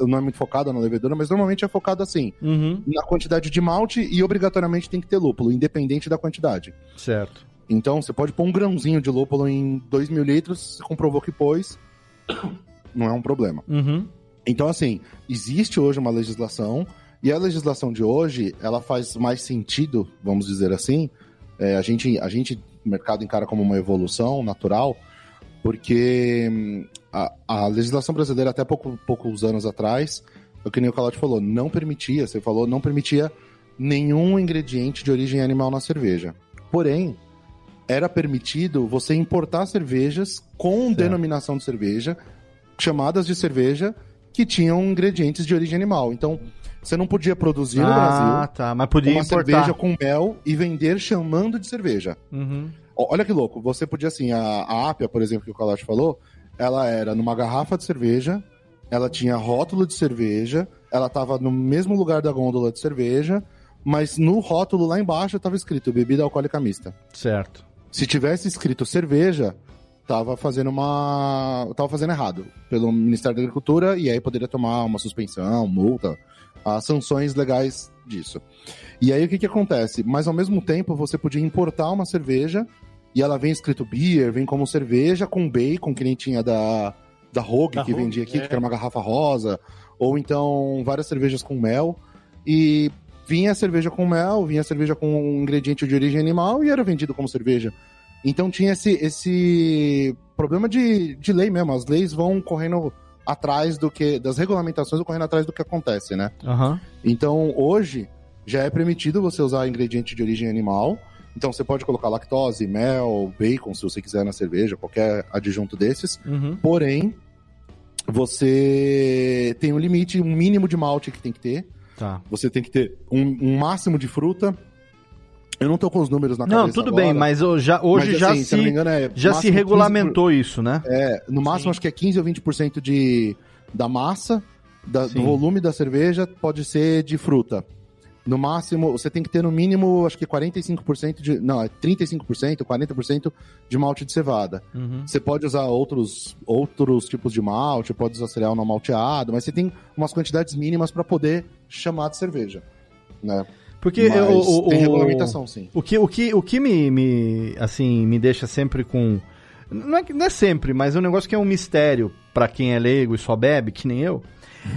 não é muito focado na levedura, mas normalmente é focado assim, uhum. na quantidade de malte e obrigatoriamente tem que ter lúpulo, independente da quantidade. Certo. Então, você pode pôr um grãozinho de lúpulo em 2 mil litros, você comprovou que pôs, não é um problema. Uhum. Então, assim, existe hoje uma legislação, e a legislação de hoje, ela faz mais sentido, vamos dizer assim, é, a, gente, a gente, o mercado encara como uma evolução natural, porque hum, a, a legislação brasileira, até pouco, poucos anos atrás, o que nem o Calote falou, não permitia, você falou, não permitia nenhum ingrediente de origem animal na cerveja. Porém, era permitido você importar cervejas com Certo. denominação de cerveja, chamadas de cerveja, que tinham ingredientes de origem animal. Então, você não podia produzir no ah, Brasil tá. Mas podia uma importar. cerveja com mel e vender chamando de cerveja. Uhum. Olha que louco, você podia assim, a, a Apia, por exemplo, que o Kalash falou, ela era numa garrafa de cerveja, ela tinha rótulo de cerveja, ela tava no mesmo lugar da gôndola de cerveja, mas no rótulo lá embaixo tava escrito bebida alcoólica mista. Certo. Se tivesse escrito cerveja, tava fazendo uma. tava fazendo errado pelo Ministério da Agricultura e aí poderia tomar uma suspensão, multa, as sanções legais disso. E aí o que que acontece? Mas ao mesmo tempo você podia importar uma cerveja e ela vem escrito beer, vem como cerveja com bacon, que nem tinha da, da Rogue, Da que Rogue, vendia aqui, é. que era uma garrafa rosa, ou então várias cervejas com mel. E vinha a cerveja com mel, vinha a cerveja com um ingrediente de origem animal e era vendido como cerveja. Então tinha esse, esse problema de, de lei mesmo. As leis vão correndo atrás do que. das regulamentações vão correndo atrás do que acontece, né? Aham. Então hoje já é permitido você usar ingrediente de origem animal. Então você pode colocar lactose, mel, bacon, se você quiser na cerveja, qualquer adjunto desses. Uhum. Porém, você tem um limite, um mínimo de malte que tem que ter. Tá. Você tem que ter um, um máximo de fruta. Eu não tô com os números na cabeça Não, tudo agora, bem, mas já, hoje mas, já, assim, se não se, engano, é já se máximo 15%, regulamentou isso, né? É, no máximo Sim. acho que é 15 ou 20% de, da massa, da- do volume da cerveja pode ser de fruta. No máximo, você tem que ter no mínimo, acho que 45% de. Não, é 35%, 40% de malte de cevada. Uhum. Você pode usar outros, outros tipos de malte, pode usar cereal não malteado, mas você tem umas quantidades mínimas para poder chamar de cerveja. Né? Porque Mas o, o, tem o- regulamentação, sim. O que, o que, o que me, me, assim, me deixa sempre com. Não é, não é sempre, mas é um negócio que é um mistério pra quem é leigo e só bebe, que nem eu.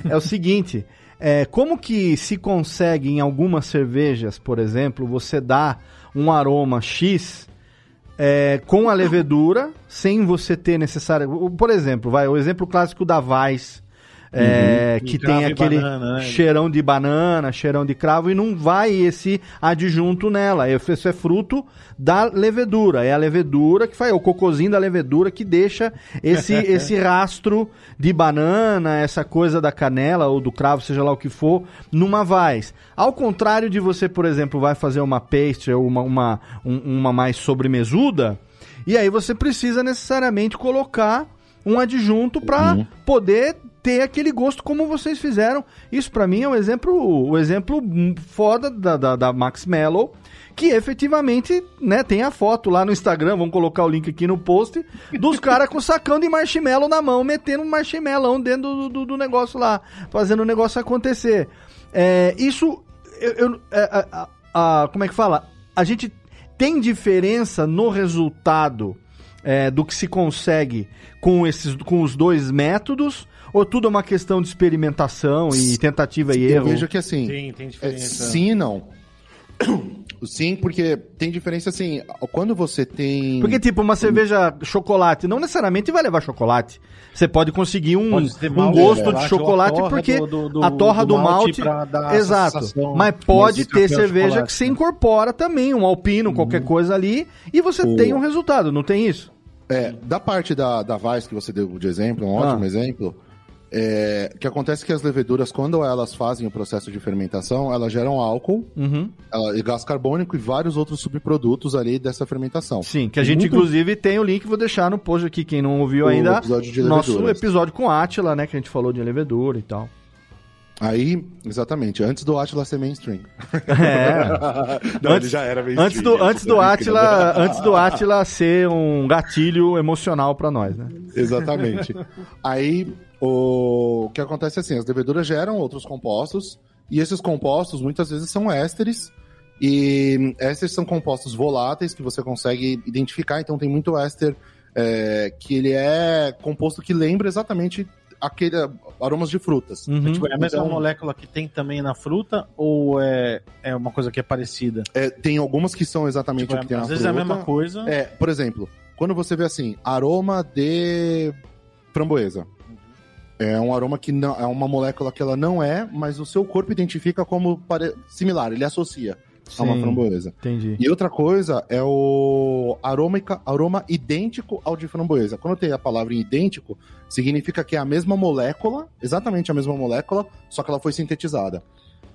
É o seguinte: é, como que se consegue em algumas cervejas, por exemplo, você dar um aroma X é, com a levedura, sem você ter necessário. Por exemplo, vai, o exemplo clássico da Weiss. É, Uhum. que tem aquele banana, né? cheirão de banana, cheirão de cravo e não vai esse adjunto nela. Isso é fruto da levedura. É a levedura que faz, é o cocôzinho da levedura que deixa esse, esse rastro de banana, essa coisa da canela ou do cravo, seja lá o que for, numa vais. Ao contrário de você, por exemplo, vai fazer uma pastry ou uma, uma, um- uma mais sobremesuda, e aí você precisa necessariamente colocar um adjunto para poder ter aquele gosto como vocês fizeram. Isso pra mim é um exemplo, o exemplo foda da, da, da Max Mellow, que efetivamente, né, tem a foto lá no Instagram, vamos colocar o link aqui no post, dos caras com sacão de marshmallow na mão, metendo um marshmallow dentro do, do, do negócio lá, fazendo o negócio acontecer. É, isso, eu, eu- é, a- a- como é que fala? A gente tem diferença no resultado é, do que se consegue com, esses, com os dois métodos? Ou tudo é uma questão de experimentação e tentativa e Eu erro? vejo que assim. Tem, tem É, diferença. sim e não. Sim, porque tem diferença assim, quando você tem. Porque, tipo, uma cerveja chocolate não necessariamente vai levar chocolate. Você pode conseguir um, Pode um gosto de de chocolate porque do- do- do- a torra do, do malte malte. exato. sensação Mas pode ter cerveja que se né? incorpora também, um alpino, qualquer coisa ali, e você O- tem um resultado, não tem isso? É, da parte da, da Vice que você deu de exemplo, um Ah. ótimo exemplo. É, o que acontece é que as leveduras, quando elas fazem o processo de fermentação, elas geram álcool, Uhum. ela- e gás carbônico e vários outros subprodutos ali dessa fermentação. Sim, que a gente, Muito- inclusive, tem o link, vou deixar no post aqui, quem não ouviu O ainda. episódio de Nosso episódio com Atila, né? Que a gente falou de levedura e tal. Aí, exatamente, antes do Atlas ser mainstream. É. Não, Antes- ele já era mainstream. Antes do, antes do. Atila, antes do Atila ser um gatilho emocional pra nós, né? Exatamente. Aí, o... que acontece é assim, as leveduras geram outros compostos, e esses compostos muitas vezes são ésteres, E ésteres são compostos voláteis que você consegue identificar, então tem muito éster é, que ele é composto que lembra exatamente aquele aromas de frutas. Uhum. Tipo, é a mesma Então- molécula que tem também na fruta ou é, é uma coisa que é parecida? É, tem algumas que são exatamente Tipo, o que tem às na vezes é a fruta. mesma coisa. É, por exemplo, quando você vê assim, aroma de framboesa. É um aroma que não é uma molécula que ela não é, mas o seu corpo identifica como pare- similar, ele associa a uma Sim. framboesa. Entendi. E outra coisa é o aroma, aroma idêntico ao de framboesa. Quando tem a palavra idêntico, significa que é a mesma molécula, exatamente a mesma molécula, só que ela foi sintetizada.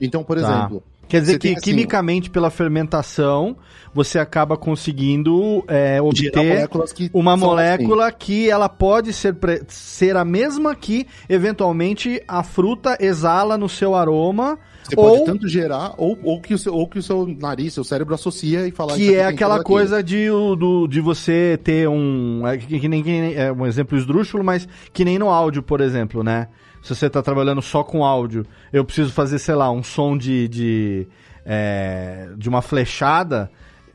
Então, por Tá. exemplo, Quer dizer que assim, quimicamente, pela fermentação, você acaba conseguindo é, obter uma molécula que ela pode ser, ser a mesma que, eventualmente, a fruta exala no seu aroma, assim. Você pode ou tanto gerar, ou, ou, que o seu, ou que o seu nariz, seu cérebro associa e falar que é aquela coisa de, do, de você ter um. É, que, que nem, que nem- é um exemplo esdrúxulo, mas que nem no áudio, por exemplo, né? Se você tá trabalhando só com áudio, eu preciso fazer, sei lá, um som de. de, é, de uma flechada.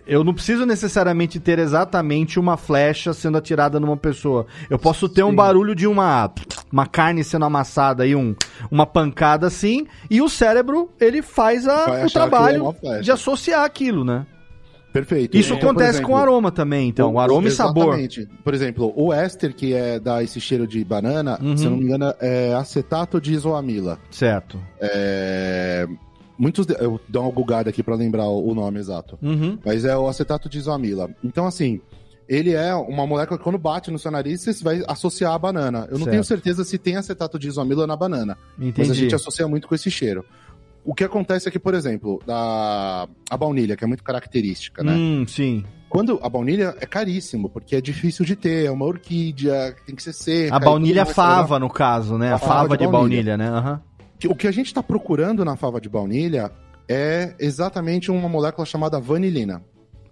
Eu não preciso necessariamente ter exatamente uma flecha sendo atirada numa pessoa. Eu posso ter um Sim. barulho de uma, uma carne sendo amassada e um, uma pancada assim, e o cérebro ele faz a- o é trabalho flecha. de associar aquilo, né? Perfeito. Isso Então, acontece exemplo, com aroma também, então. o- aroma e sabor. Exatamente. Por exemplo, o éster, que é dá esse cheiro de banana, Uhum. se eu não me engano, é acetato de isoamila. Certo. É... Muitos. de- Eu dou uma bugada aqui pra lembrar o nome exato. Uhum. Mas é o acetato de isoamila. Então, assim, ele é uma molécula que quando bate no seu nariz, você vai associar a banana. Eu não Certo. tenho certeza se tem acetato de isoamila na banana. Mas a Entendi. gente associa muito com esse cheiro. O que acontece aqui, por exemplo, da a baunilha, que é muito característica, né? Hum, sim. Quando a baunilha é caríssimo, porque é difícil de ter, é uma orquídea, tem que ser seca. A baunilha fava, no caso, né? A, A fava, fava de de baunilha, baunilha. né? Que- O que a gente está procurando na fava de baunilha é exatamente uma molécula chamada vanilina,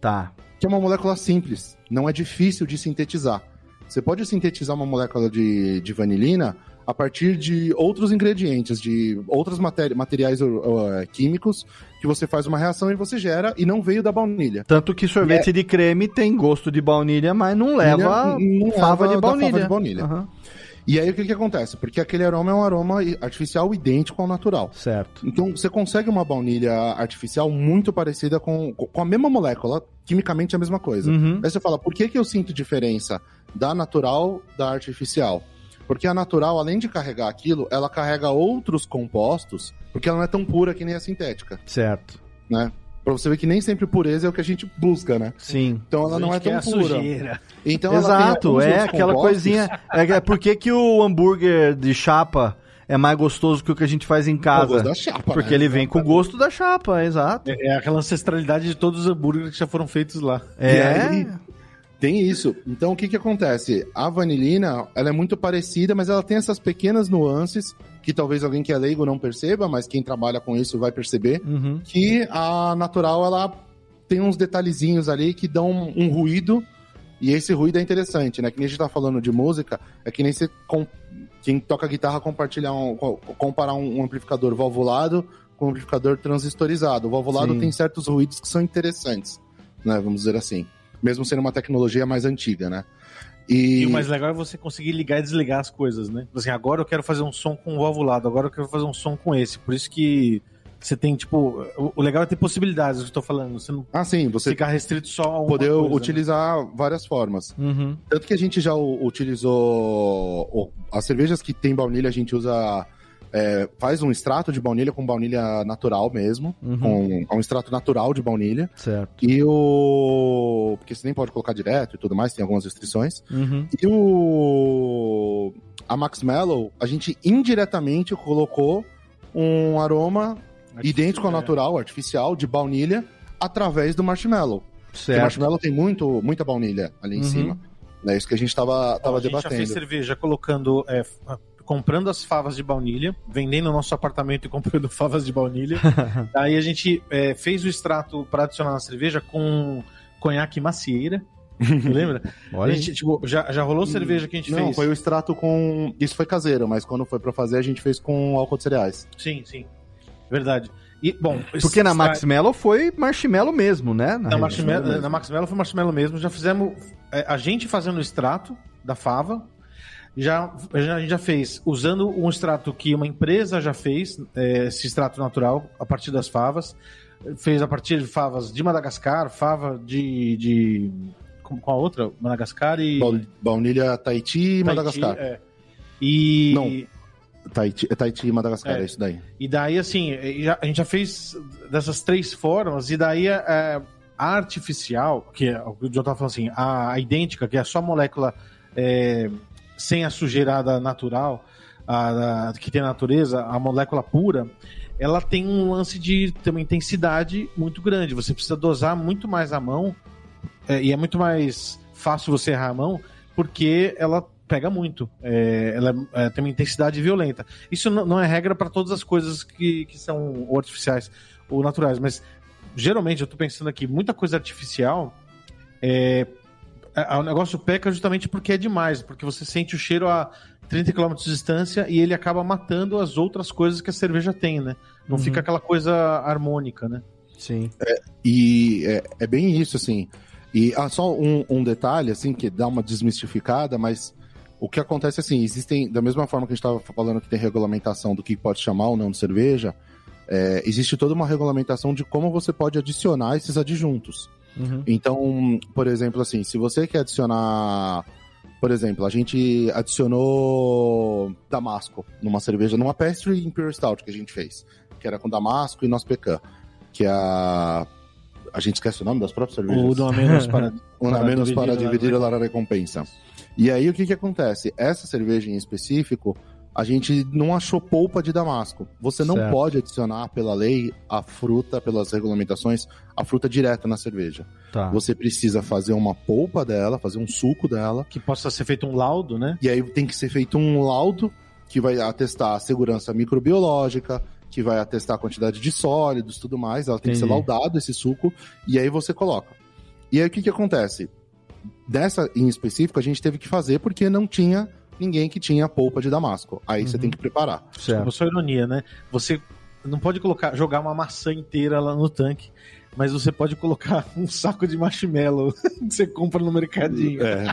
Tá. que é uma molécula simples, não é difícil de sintetizar. Você pode sintetizar uma molécula de, de vanilina a partir de outros ingredientes, de outros materi- materiais uh, químicos, que você faz uma reação e você gera, e não veio da baunilha. Tanto que sorvete de creme tem gosto de baunilha, mas não leva não fava, leva de baunilha. fava de baunilha. Aham. E aí o que, que acontece? Porque aquele aroma é um aroma artificial idêntico ao natural. Certo. Então você consegue uma baunilha artificial muito parecida com, com a mesma molécula, quimicamente a mesma coisa. Uhum. Aí você fala, por que, que eu sinto diferença da natural da artificial? Porque a natural, além de carregar aquilo, ela carrega outros compostos, porque ela não é tão pura que nem a sintética, Certo. né? Pra você ver que nem sempre pureza é o que a gente busca, né? Sim. Então ela A não gente é tão pura. sujeira. Então Exato, é aquela compostos- coisinha. É, é por que, que o hambúrguer de chapa é mais gostoso que o que a gente faz em o casa? gosto da chapa, Porque né? ele vem com o gosto da chapa, exato. É, é aquela ancestralidade de todos os hambúrgueres que já foram feitos lá. É. aí, Tem isso. Então, o que que acontece? A vanilina, ela é muito parecida, mas ela tem essas pequenas nuances que talvez alguém que é leigo não perceba, mas quem trabalha com isso vai perceber, Uhum. que a natural, ela tem uns detalhezinhos ali que dão um, um ruído, e esse ruído é interessante, né? Que nem a gente tá falando de música, é que nem você... Com... Quem toca guitarra compartilhar um, co- comparar um amplificador valvulado com um amplificador transistorizado. O valvulado Sim. tem certos ruídos que são interessantes, né? Vamos dizer assim. Mesmo sendo uma tecnologia mais antiga, né? E, E o mais legal é você conseguir ligar e desligar as coisas, né? Assim, agora eu quero fazer um som com o valvulado, agora eu quero fazer um som com esse. Por isso que você tem, tipo, o- legal é ter possibilidades, o que eu tô falando. Você não Ah, sim, você ficar restrito só a uma poder coisa, né? utilizar várias formas. Uhum. Tanto que a gente já utilizou. As cervejas que tem baunilha, a gente usa. É, faz um extrato de baunilha com baunilha natural mesmo. Uhum. Com, é um extrato natural de baunilha. Certo. E o. Porque você nem pode colocar direto e tudo mais, tem algumas restrições. Uhum. E o. A Max Mellow, a gente indiretamente colocou um aroma idêntico ao natural, artificial, de baunilha, através do marshmallow. Porque o Certo. marshmallow tem muito, muita baunilha ali em Uhum. cima. É isso que a gente tava, Ó, tava a gente já debatendo. fez cerveja colocando. é, f- comprando as favas de baunilha, vendendo no nosso apartamento e comprando favas de baunilha. Aí a gente é, fez o extrato para adicionar na cerveja com conhaque macieira. lembra? Olha a gente, tipo, já, já rolou cerveja que a gente Não, fez? foi o extrato com. Isso foi caseiro, mas quando foi pra fazer, a gente fez com álcool de cereais. Sim, sim. Verdade. E, bom, Porque na Max Mello foi marshmallow mesmo, né? Na, região. marshmallow, na Max Mello foi marshmallow mesmo. Já fizemos. é, A gente fazendo o extrato da fava. Já, já- a gente já fez usando um extrato que uma empresa já fez, é, esse extrato natural, a partir das favas. Fez a partir de favas de Madagascar, fava de. de com a outra? Madagascar e. Baunilha, Tahiti e Madagascar. é. E. Não. Tahiti, é Tahiti e Madagascar, É. é, isso daí. E daí, assim, a gente já fez dessas três formas, e daí é, a artificial, que é o que o John tava falando assim, a, a idêntica, que é só molécula é, sem a sujeirada natural, a, a- que tem na natureza, a molécula pura, ela tem um lance de uma intensidade muito grande. Você precisa dosar muito mais a mão, é, e é muito mais fácil você errar a mão, porque ela pega muito. É, ela é, tem uma intensidade violenta. Isso não é regra para todas as coisas que, que são artificiais ou naturais, mas geralmente eu tô pensando aqui, muita coisa artificial é, o negócio peca justamente porque é demais, porque você sente o cheiro a 30 km de distância e ele acaba matando as outras coisas que a cerveja tem, né? Não Uhum. fica aquela coisa harmônica, né? Sim. E é, é bem isso, assim. E ah, só um, um detalhe, assim, que dá uma desmistificada, mas o que acontece, assim, existem, da mesma forma que a gente estava falando que tem regulamentação do que pode chamar ou não de cerveja, é, existe toda uma regulamentação de como você pode adicionar esses adjuntos. Uhum. Então, por exemplo, assim, se você quer adicionar. Por exemplo, a gente adicionou Damasco numa cerveja, numa Pastry Imperial Stout que a gente fez, que era com Damasco e nosso pecan, que é a. A gente esquece o nome das próprias cervejas? O do a menos para a para menos dividir para a dividir a recompensa. E aí o que que acontece? Essa cerveja em específico, a gente não achou polpa de damasco. Você não Certo. pode adicionar pela lei a fruta, pelas regulamentações, a fruta direta na cerveja. Tá. Você precisa fazer uma polpa dela, fazer um suco dela, que possa ser feito um laudo, né? e aí tem que ser feito um laudo que vai atestar a segurança microbiológica, que vai atestar a quantidade de sólidos, tudo mais. Ela tem que ser Entendi. laudado esse suco e aí você coloca. E aí o que que acontece? Dessa em específico a gente teve que fazer porque não tinha ninguém que tinha polpa de damasco. Aí você Uhum. tem que preparar. Certo. A sua ironia, né? Você não pode colocar, jogar uma maçã inteira lá no tanque, mas você pode colocar um saco de marshmallow que você compra no mercadinho. É,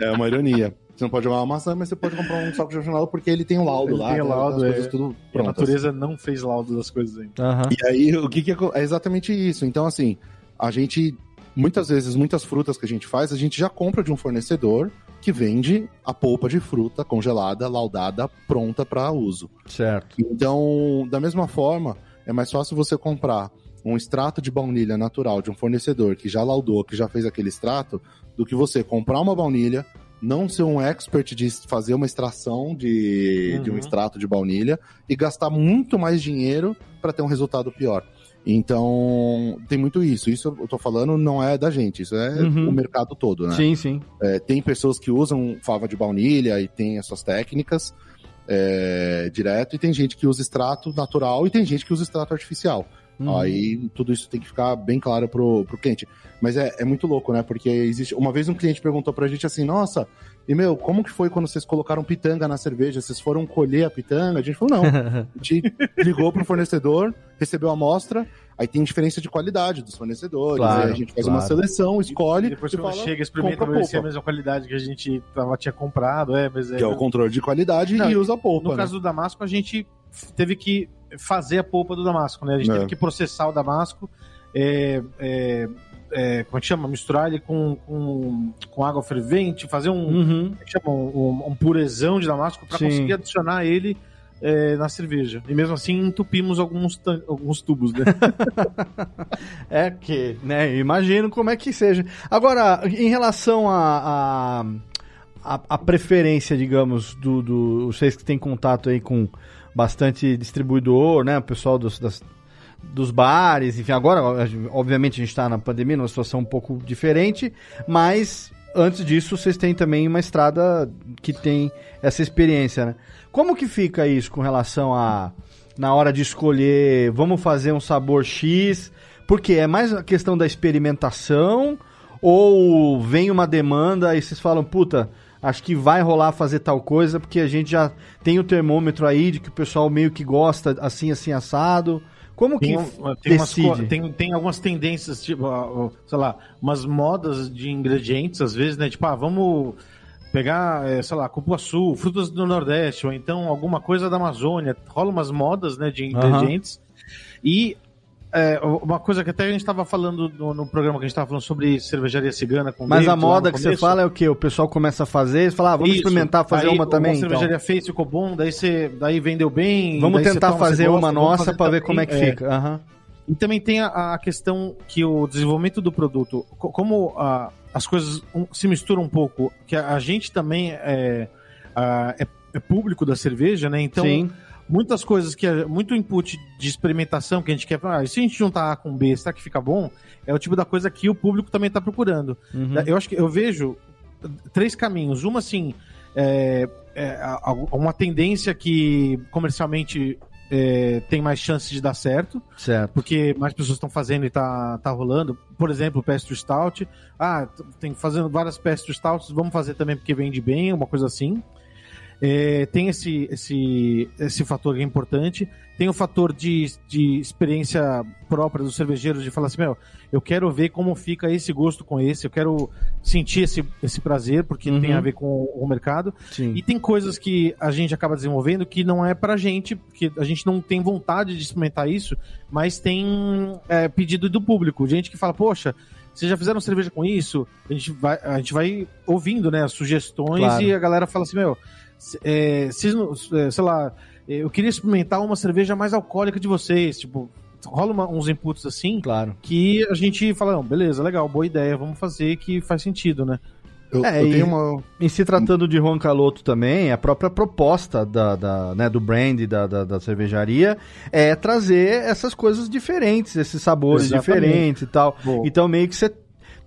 É. é uma ironia. Você não pode jogar uma maçã, mas você pode comprar um saco de marshmallow porque ele tem um laudo Ele lá. tem o laudo, é. tudo A natureza não fez laudo das coisas ainda. Aham. E aí, o que, que acon- é exatamente isso. Então, assim, a gente, muitas vezes, muitas frutas que a gente faz, a gente já compra de um fornecedor que vende a polpa de fruta congelada, laudada, pronta para uso. Certo. Então, da mesma forma, é mais fácil você comprar um extrato de baunilha natural de um fornecedor que já laudou, que já fez aquele extrato, do que você comprar uma baunilha, não ser um expert de fazer uma extração de, de um Uhum. extrato de baunilha e gastar muito mais dinheiro para ter um resultado pior. Então, tem muito isso. Isso eu tô falando não é da gente, isso é Uhum. o mercado todo, né? Sim, sim. É, tem pessoas que usam fava de baunilha e tem as suas técnicas é, direto, e tem gente que usa extrato natural e tem gente que usa extrato artificial. Uhum. Aí tudo isso tem que ficar bem claro pro, pro cliente. Mas é, é muito louco, né? Porque existe. Uma vez um cliente perguntou pra gente assim, nossa, e meu, como que foi quando vocês colocaram pitanga na cerveja? Vocês foram colher a pitanga? A gente falou, não. A gente ligou pro fornecedor, recebeu a amostra, aí tem diferença de qualidade dos fornecedores. Claro, aí a gente faz claro. uma seleção, escolhe. E depois e que você fala, chega, experimenta ver se é a mesma qualidade que a gente tava, tinha comprado. É, mas é, Que é o controle de qualidade Não, e usa a polpa. No né? caso do Damasco, a gente teve que fazer a polpa do Damasco, né? A gente É. teve que processar o Damasco, é, é, é, como é que chama? Misturar ele com, com, com água fervente, fazer um, Uhum. é chama? um, um purezão de Damasco para conseguir adicionar ele é, na cerveja. E mesmo assim entupimos alguns, alguns tubos, né? É que, né? Imagino como é que seja. Agora, em relação a, a, a, a preferência, digamos, do, do. Vocês que têm contato aí com bastante distribuidor, né? O pessoal dos, das, dos bares, enfim, agora, obviamente, a gente está na pandemia, numa situação um pouco diferente, mas antes disso, vocês têm também uma estrada que tem essa experiência, né? Como que fica isso com relação a na hora de escolher, vamos fazer um sabor X, porque é mais a questão da experimentação ou vem uma demanda e vocês falam, puta, acho que vai rolar fazer tal coisa porque a gente já tem o termômetro aí de que o pessoal meio que gosta assim, assim, assado. Como que Tem, um- tem, umas decide? co- tem, tem algumas tendências, tipo, ó, ó, sei lá, umas modas de ingredientes, às vezes, né? Tipo, ah, vamos pegar, é, sei lá, cupuaçu, frutas do Nordeste, ou então alguma coisa da Amazônia. Rola umas modas, né, de ingredientes. E é, uma coisa que até a gente estava falando no, no programa que a gente estava falando sobre cervejaria cigana com Mas a moda que você fala é o quê? O pessoal começa a fazer e fala, ah, vamos Isso. experimentar fazer Aí, uma também. então. cervejaria fez, ficou bom, daí você daí vendeu bem. Vamos tentar toma, fazer gosta, uma nossa pra ver como é que também. fica. Aham. E também tem a, a questão que o desenvolvimento do produto, co- como ah, as coisas se misturam um pouco, que a, a gente também é, é, é público da cerveja, né? Então, Sim. Muitas coisas que a- muito input de experimentação que a gente quer, ah, e se a gente juntar A com B, será que fica bom? É o tipo da coisa que o público também está procurando. Uhum. Eu acho que eu vejo três caminhos. Uma, assim, é, é, uma tendência que comercialmente é, tem mais chance de dar certo, Certo. porque mais pessoas estão fazendo e tá, tá rolando. Por exemplo, o Pastry Stout. Ah, tem fazendo várias Pastry Stouts, vamos fazer também porque vende bem, uma coisa assim. É, tem esse, esse, esse fator que é importante. Tem o fator de, de experiência própria dos cervejeiros de falar assim, meu, eu quero ver como fica esse gosto com esse, eu quero sentir esse, esse prazer, porque Uhum. tem a ver com o mercado. Sim. E tem coisas que a gente acaba desenvolvendo que não é pra gente, porque a gente não tem vontade de experimentar isso, mas tem é, pedido do público. Gente que fala, poxa, vocês já fizeram cerveja com isso? A gente vai, a gente vai ouvindo, né, as sugestões Claro. e a galera fala assim, meu, é, não- é, sei lá, eu queria experimentar uma cerveja mais alcoólica de vocês, tipo, rola uma- uns inputs assim, Claro. que a gente fala, não, beleza, legal, boa ideia, vamos fazer que faz sentido, né? Eu, É, eu e- tenho uma. Em se tratando de Juan Caloto também, a própria proposta da, da, né, do brand da, da, da cervejaria é trazer essas coisas diferentes, esses sabores Exatamente. diferentes e tal. Boa. Então meio que você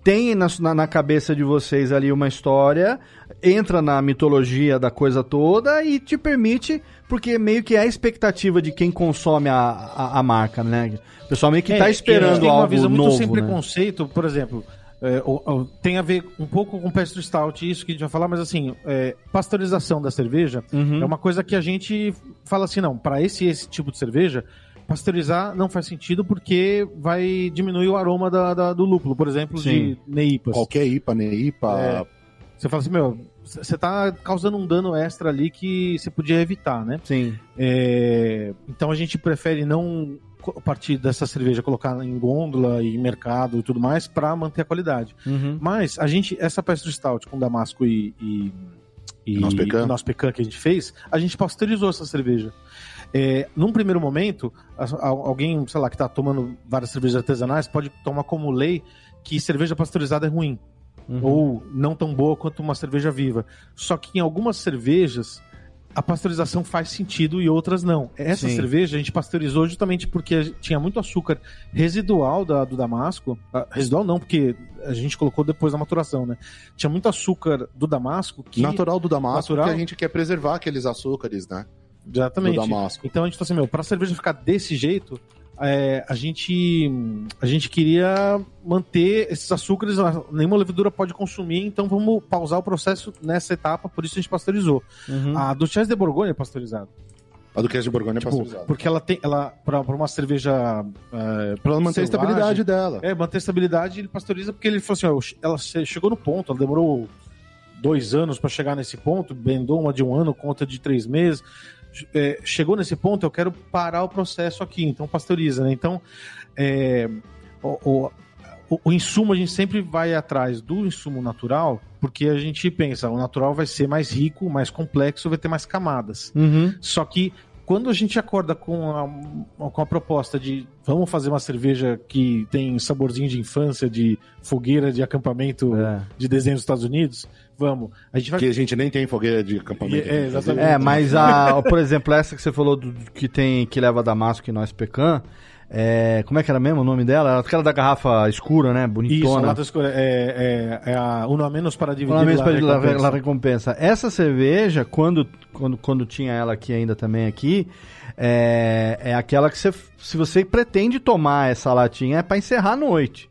tem na, na cabeça de vocês ali uma história, entra na mitologia da coisa toda e te permite, porque meio que é a expectativa de quem consome a, a, a marca, né? O pessoal meio que tá É, esperando tem uma algo visão muito sem novo, né? preconceito, por exemplo, é, o- o- tem a ver um pouco com pastry stout, isso que a gente vai falar, mas assim, é, pasteurização da cerveja Uhum. é uma coisa que a gente fala assim, não, para esse esse tipo de cerveja, pasteurizar não faz sentido porque vai diminuir o aroma da- da- do lúpulo, por exemplo, Sim. de neipas. Qualquer IPA, nem IPA. É. Você fala assim, meu, você tá causando um dano extra ali que você podia evitar, né? Sim. É, então a gente prefere não co- partir dessa cerveja colocar em gôndola e em mercado e tudo mais para manter a qualidade. Uhum. Mas a gente essa pastry stout com damasco e e, e Nosso pecan. nosso pecan que a gente fez, a gente pasteurizou essa cerveja. É, num primeiro momento, a- a- alguém, sei lá, que tá tomando várias cervejas artesanais pode tomar como lei que cerveja pasteurizada é ruim Uhum. ou não tão boa quanto uma cerveja viva. Só que em algumas cervejas a pasteurização faz sentido e outras não. Essa Sim. cerveja a gente pasteurizou justamente porque tinha muito açúcar residual da- do Damasco. Ah, residual não, porque a gente colocou depois da maturação, né? Tinha muito açúcar do Damasco que. Natural do Damasco, Natural? que a gente quer preservar aqueles açúcares, né? Exatamente. Do Damasco. Então a gente falou assim, meu, pra cerveja ficar desse jeito, é, a gente a gente queria manter esses açúcares, nenhuma levedura pode consumir, então vamos pausar o processo nessa etapa, por isso a gente pasteurizou. Uhum. A do Chess de Borgonha é pasteurizada. A do Queijo de Borgonha é Tipo, pasteurizada. porque ela tem, ela pra, pra uma cerveja é, Pra ela manter a estabilidade dela. É, manter a estabilidade, ele pasteuriza porque ele falou assim, ó, ela che- chegou no ponto, ela demorou dois anos para chegar nesse ponto, vendou uma de um ano, conta de três meses. É, chegou nesse ponto, eu quero parar o processo aqui, então pasteuriza, né? Então, é, o, o, o- insumo a gente sempre vai atrás do insumo natural, porque a gente pensa, o natural vai ser mais rico, mais complexo, vai ter mais camadas. Uhum. Só que quando a gente acorda com a, com a proposta de vamos fazer uma cerveja que tem saborzinho de infância, de fogueira de acampamento É. de desenho dos Estados Unidos, vamos. A gente vai. Que a gente nem tem fogueira de acampamento. É, exatamente. É, mas a, por exemplo, essa que você falou do, do que tem que leva Damasco e nós pecan, é, como é que era mesmo o nome dela? Aquela da garrafa escura, né? Isso, a Bonitona. lata escura é, é, é a uno a menos para dividir Pelo menos la pra la, recompensa. la recompensa. Essa cerveja, quando, quando, quando tinha ela aqui ainda também aqui, é, é aquela que você, se você pretende tomar essa latinha, é pra encerrar a noite.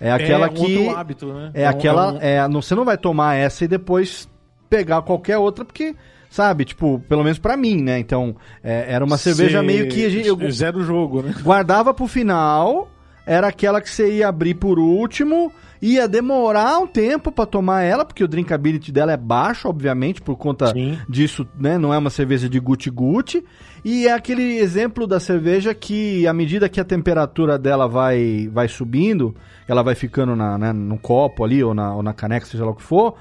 É aquela é um que outro hábito, né? é um- aquela, um- é, não, você não vai tomar essa e depois pegar qualquer outra, porque, sabe, tipo, pelo menos pra mim, né? Então, é, era uma cerveja meio que a gente, eu Zero jogo, né? guardava pro final, era aquela que você ia abrir por último, ia demorar um tempo pra tomar ela, porque o drinkability dela é baixo, obviamente, por conta Sim. disso, né? Não é uma cerveja de guti-guti. E é aquele exemplo da cerveja que, à medida que a temperatura dela vai, vai subindo, ela vai ficando na, né, no copo ali, ou na, ou na caneca, seja lá o que for,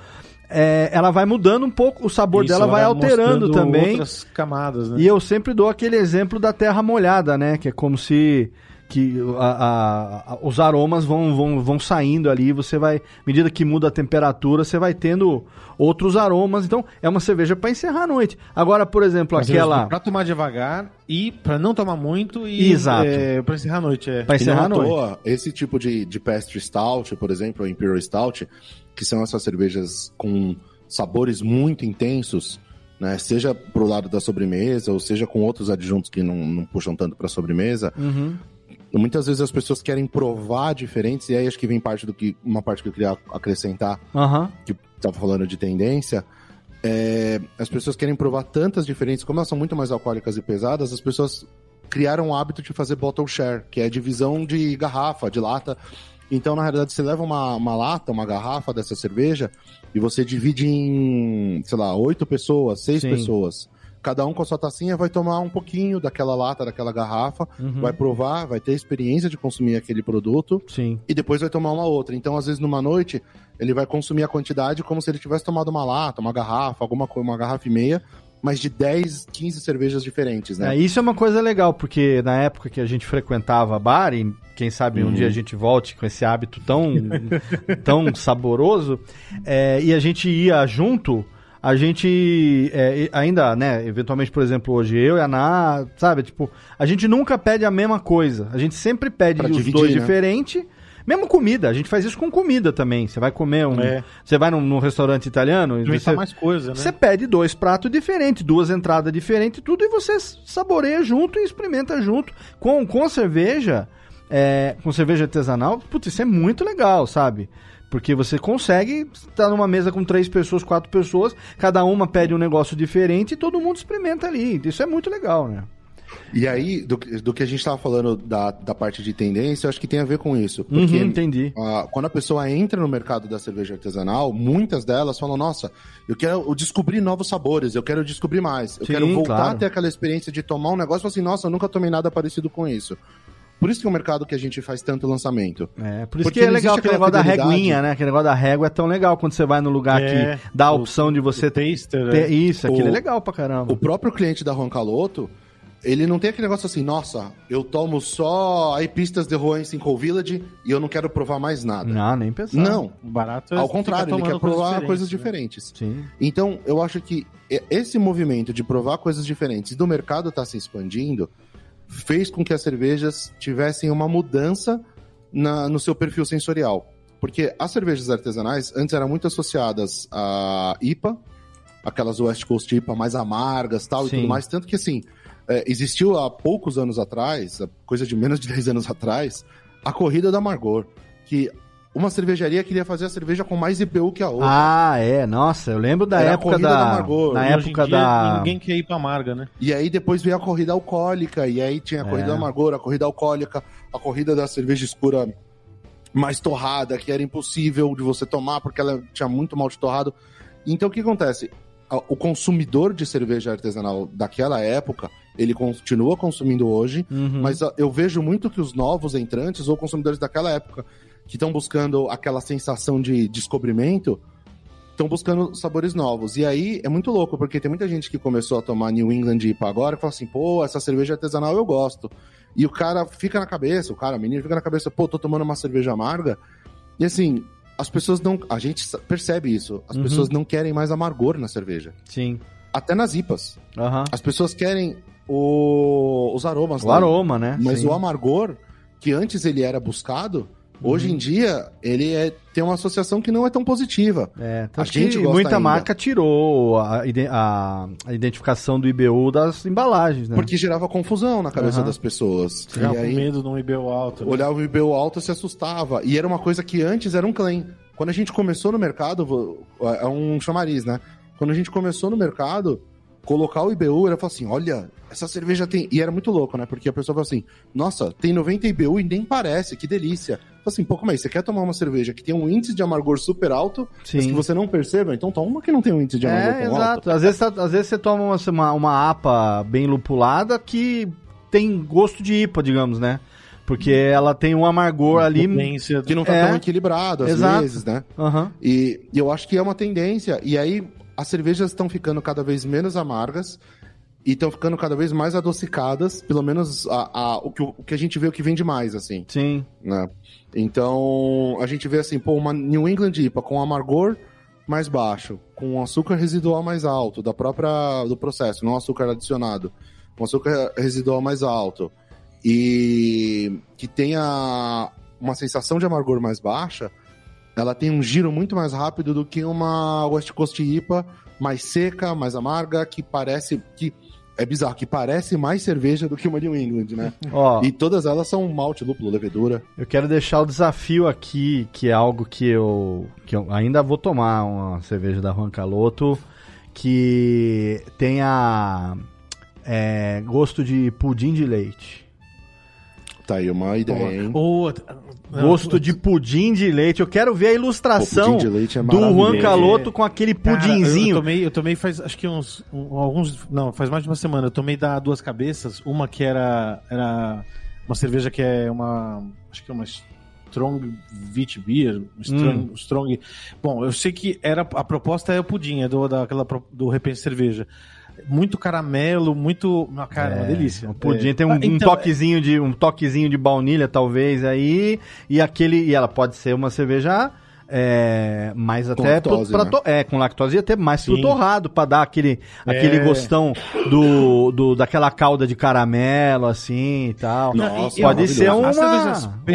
é, ela vai mudando um pouco, o sabor Isso, dela ela vai alterando também. Outras camadas, né? E eu sempre dou aquele exemplo da terra molhada, né? Que é como se que a- a- a- os aromas vão, vão, vão saindo ali, você vai, à medida que muda a temperatura, você vai tendo outros aromas. Então, é uma cerveja para encerrar a noite. Agora, por exemplo, Mas aquela Pra tomar devagar e pra não tomar muito e Exato. é, pra encerrar a noite. É. para E não encerrar a à noite. toa, esse tipo de, de pastry stout, por exemplo, o Imperial Stout, que são essas cervejas com sabores muito intensos, né? Seja pro lado da sobremesa, ou seja com outros adjuntos que não, não puxam tanto pra sobremesa. Uhum. Muitas vezes as pessoas querem provar diferentes, e aí acho que vem parte do que. Uma parte que eu queria acrescentar, Aham. que tava falando de tendência. é, as pessoas querem provar tantas diferentes, como elas são muito mais alcoólicas e pesadas, as pessoas criaram o hábito de fazer bottle share, que é a divisão de garrafa, de lata. Então, na realidade, você leva uma, uma lata, uma garrafa dessa cerveja, e você divide em, sei lá, oito pessoas, seis Sim. pessoas. Cada um com a sua tacinha vai tomar um pouquinho daquela lata, daquela garrafa, Uhum. vai provar, vai ter experiência de consumir aquele produto, Sim. e depois vai tomar uma outra. Então, às vezes, numa noite, ele vai consumir a quantidade como se ele tivesse tomado uma lata, uma garrafa, alguma coisa, uma garrafa e meia, mas de 10, 15 cervejas diferentes, né? É, isso é uma coisa legal, porque na época que a gente frequentava bar, e quem sabe um Uhum. dia a gente volte com esse hábito tão, tão saboroso, é, e a gente ia junto, a gente é, ainda, né, eventualmente, por exemplo, hoje eu e a Ana, sabe, tipo, a gente nunca pede a mesma coisa, a gente sempre pede Pra os dividir, dois né? diferentes. Mesmo comida, a gente faz isso com comida também. Você vai comer um. É. Você vai num, num restaurante italiano. você- mais coisa, né? você pede dois pratos diferentes, duas entradas diferentes, tudo, e você saboreia junto e experimenta junto. Com, com cerveja, é, com cerveja artesanal, putz, isso é muito legal, sabe? Porque você consegue estar numa mesa com três pessoas, quatro pessoas, cada uma pede um negócio diferente e todo mundo experimenta ali. Isso é muito legal, né? E aí, do, do que a gente tava falando da, da parte de tendência, eu acho que tem a ver com isso. Porque Uhum, entendi. ah, quando a pessoa entra no mercado da cerveja artesanal, muitas delas falam: Nossa, eu quero descobrir novos sabores, eu quero descobrir mais, eu Sim, quero voltar claro. a ter aquela experiência de tomar um negócio e falar assim: Nossa, eu nunca tomei nada parecido com isso. Por isso que é um mercado que a gente faz tanto lançamento. É, por isso Porque que é legal aquele negócio da fidelidade. reguinha, né? Aquele negócio da régua é tão legal quando você vai no lugar É, que dá a o- opção de você O taster, ter é. isso. Aquilo é O- legal pra caramba. O próprio cliente da Juan Caloto, ele não tem aquele negócio assim, nossa, eu tomo só pistas de em Cinco Village e eu não quero provar mais nada. Não, nem pensar. Não, O barato é ao contrário, ele quer provar diferentes, coisas né? diferentes. Sim. Então, eu acho que esse movimento de provar coisas diferentes e do mercado estar se expandindo fez com que as cervejas tivessem uma mudança na- no seu perfil sensorial. Porque as cervejas artesanais antes eram muito associadas a IPA, aquelas West Coast IPA mais amargas tal, e tudo mais. Tanto que, assim, é, existiu há poucos anos atrás, coisa de menos de 10 anos atrás, a corrida da Amargor. Que uma cervejaria queria fazer a cerveja com mais IPU que a outra. Ah, é. Nossa, eu lembro da Era a época corrida da. da Amargor. na E hoje em época dia, da. Ninguém quer ir pra amarga, né? E aí depois veio a corrida alcoólica, e aí tinha a corrida É. da amargor, a corrida alcoólica, a corrida da cerveja escura mais torrada, que era impossível de você tomar porque ela tinha muito mal de torrado. Então o que acontece? O consumidor de cerveja artesanal daquela época, ele continua consumindo hoje, Uhum. mas eu vejo muito que os novos entrantes ou consumidores daquela época que estão buscando aquela sensação de descobrimento estão buscando sabores novos. E aí é muito louco, porque tem muita gente que começou a tomar New England IPA agora e fala assim: pô, essa cerveja artesanal eu gosto. E o cara fica na cabeça, o cara, o menino fica na cabeça, pô, tô tomando uma cerveja amarga. E assim, as pessoas não. A gente percebe isso. As Uhum. pessoas não querem mais amargor na cerveja. Sim. Até nas IPAs. Aham. As pessoas querem o- os aromas O lá. aroma, né? Mas Sim. o amargor, que antes ele era buscado, hoje Uhum. em dia ele é, tem uma associação que não é tão positiva. É, A tanto gente que gosta muita ainda. marca tirou a, a- a identificação do IBU das embalagens, né? Porque gerava confusão na cabeça Aham. das pessoas. Ficava com medo num IBU alto. né? olhava o IBU alto e se assustava. E era uma coisa que antes era um claim. Quando a gente começou no mercado, é um chamariz, né? quando a gente começou no mercado, colocar o IBU, ela falou assim: olha, essa cerveja tem. E era muito louco, né? Porque a pessoa falou assim: nossa, tem 90 IBU e nem parece, que delícia. Falei assim, pô, como é? Você quer tomar uma cerveja que tem um índice de amargor super alto, Sim. mas que você não perceba? Então toma uma que não tem um índice de amargor É, tão exato. alto. Às vezes, tá- às vezes você toma uma, uma, uma APA bem lupulada que tem gosto de IPA, digamos, né? Porque ela tem um amargor ali. Potência. Que não tá É. tão equilibrado, às Exato. vezes, né? Aham. E, e eu acho que é uma tendência. E aí as cervejas estão ficando cada vez menos amargas e estão ficando cada vez mais adocicadas, pelo menos a, a- o, que, o que a gente vê o que vende mais, assim, Sim. né? Então a gente vê assim, pô, uma New England IPA com amargor mais baixo, com açúcar residual mais alto da própria do processo, não açúcar adicionado, um açúcar residual mais alto e que tenha uma sensação de amargor mais baixa, ela tem um giro muito mais rápido do que uma West Coast IPA mais seca, mais amarga, que parece que é bizarro, que parece mais cerveja do que uma New England, né? Ó, E todas elas são malte, lúpulo, levedura. eu quero deixar o desafio aqui, que é algo que eu, que eu ainda vou tomar uma cerveja da Juan Caloto, que tenha é, gosto de pudim de leite. Tá aí uma ideia, hein? Não, Gosto de pudim de leite. Eu quero ver a ilustração é do Juan. Caloto com aquele Cara, pudinzinho. eu, tomei, eu tomei faz acho que uns um- alguns. Não, faz mais de uma semana. Eu tomei da Duas Cabeças, uma que era, era uma cerveja que é uma. Acho que é uma Strong Wheat Beer. um Strong, Hum. strong. Bom, eu sei que era a proposta é o pudim, é do, daquela, do Repense Cerveja. Muito caramelo, muito. ah, Cara, é uma delícia. O pudim É. tem um, Ah, um então, toquezinho de um toquezinho de baunilha talvez aí e aquele e ela pode ser uma cerveja é, mais Com até pro- lactose, pra né? é com lactose e até mais pro Sim. torrado para dar aquele aquele É. gostão do, do daquela calda de caramelo assim e tal. Nossa, pode ser uma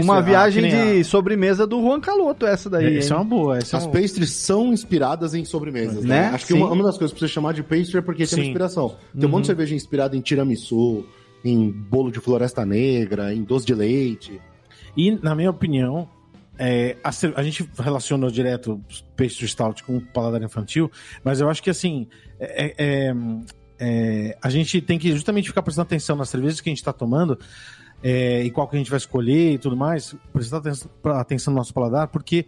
uma viagem ah, que nem de sobremesa do Juan Caloto essa daí. Essa é hein? uma boa. É As uma... pastries são inspiradas em sobremesas, né? Né? Acho que Sim. uma, uma das coisas pra você chamar de pastry é porque tem uma Sim. inspiração. Tem um monte de cerveja inspirada em tiramisu, em bolo de floresta negra, em doce de leite. E, na minha opinião, é, a, a gente relaciona direto pastry stout com paladar infantil, mas eu acho que assim, é- é- é, a gente tem que justamente ficar prestando atenção nas cervejas que a gente está tomando é, e qual que a gente vai escolher e tudo mais, prestar atenção, atenção no nosso paladar, porque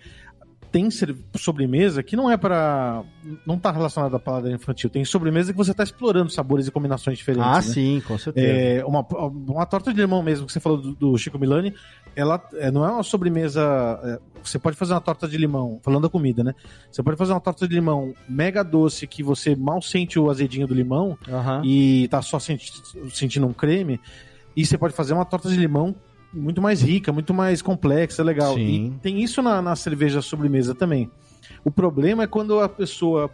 tem sobremesa que não é para não tá relacionada a paladar infantil, tem sobremesa que você está explorando sabores e combinações diferentes. Ah, né? sim, com certeza. É, uma, uma torta de limão mesmo, que você falou do, do Chico Milani, ela é, não é uma sobremesa. é, você pode fazer uma torta de limão, falando da comida, né? Você pode fazer uma torta de limão mega doce que você mal sente o azedinho do limão Aham. e tá só senti- sentindo um creme. E você pode fazer uma torta de limão muito mais rica, muito mais complexa, legal. Sim. E tem isso na, na cerveja sobremesa também. O problema é quando a pessoa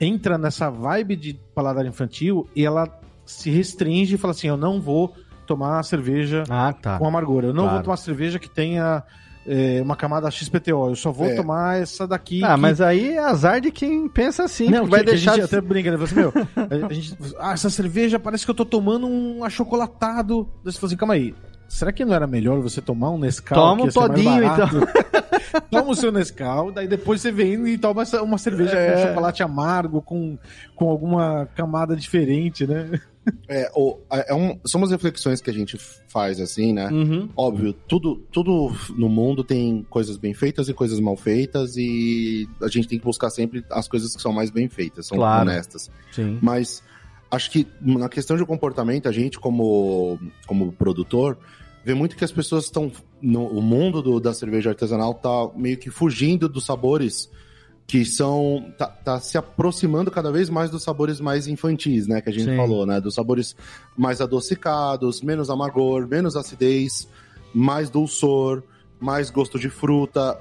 entra nessa vibe de paladar infantil e ela se restringe e fala assim: eu não vou tomar cerveja Ah, tá. com amargor, eu não Claro. vou tomar cerveja que tenha é, uma camada XPTO, eu só vou É. tomar essa daqui. Ah, que- mas aí é azar de quem pensa assim, não, que vai que- deixar a de gente até brinca, né? Assim, meu, a, gente, ah, essa cerveja parece que eu tô tomando um achocolatado. Você fala assim, calma aí. Será que não era melhor você tomar um Nescau? Toma um todinho, então. toma o seu Nescau, daí depois você vem e toma uma cerveja É. com chocolate amargo, com, com alguma camada diferente, né? É, o- é um- são umas reflexões que a gente faz assim, né? Uhum. Óbvio, tudo, tudo no mundo tem coisas bem feitas e coisas mal feitas, e a gente tem que buscar sempre as coisas que são mais bem feitas, são Claro. honestas. Sim. Mas acho que na questão de comportamento, a gente, como, como produtor, vê muito que as pessoas estão. no- O mundo do- da cerveja artesanal tá meio que fugindo dos sabores que são. Tá, tá se aproximando cada vez mais dos sabores mais infantis, né? Que a gente Sim. falou, né? Dos sabores mais adocicados, menos amargor, menos acidez, mais dulçor, mais gosto de fruta.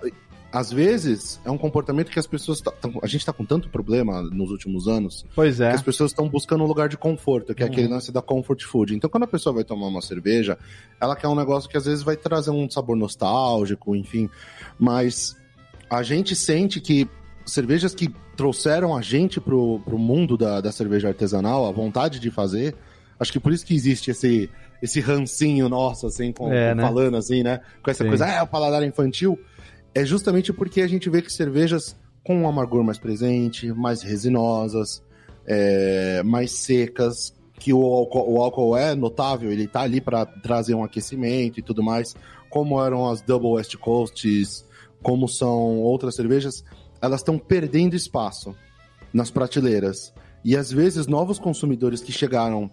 Às vezes, é um comportamento que as pessoas. tá- a gente tá com tanto problema nos últimos anos Pois é. que as pessoas estão buscando um lugar de conforto, que é aquele lance da comfort food. Então, quando a pessoa vai tomar uma cerveja, ela quer um negócio que às vezes vai trazer um sabor nostálgico, enfim. Mas a gente sente que cervejas que trouxeram a gente pro, pro mundo da, da cerveja artesanal, a vontade de fazer, acho que por isso que existe esse, esse rancinho nosso, assim, com, É, né? falando assim, né? Com essa Sim. coisa, ah, é o paladar infantil. É justamente porque a gente vê que cervejas com um amargor mais presente, mais resinosas, é, mais secas, que o álcool, o álcool é notável, ele tá ali para trazer um aquecimento e tudo mais, como eram as Double West Coasts, como são outras cervejas, elas estão perdendo espaço nas prateleiras. E às vezes novos consumidores que chegaram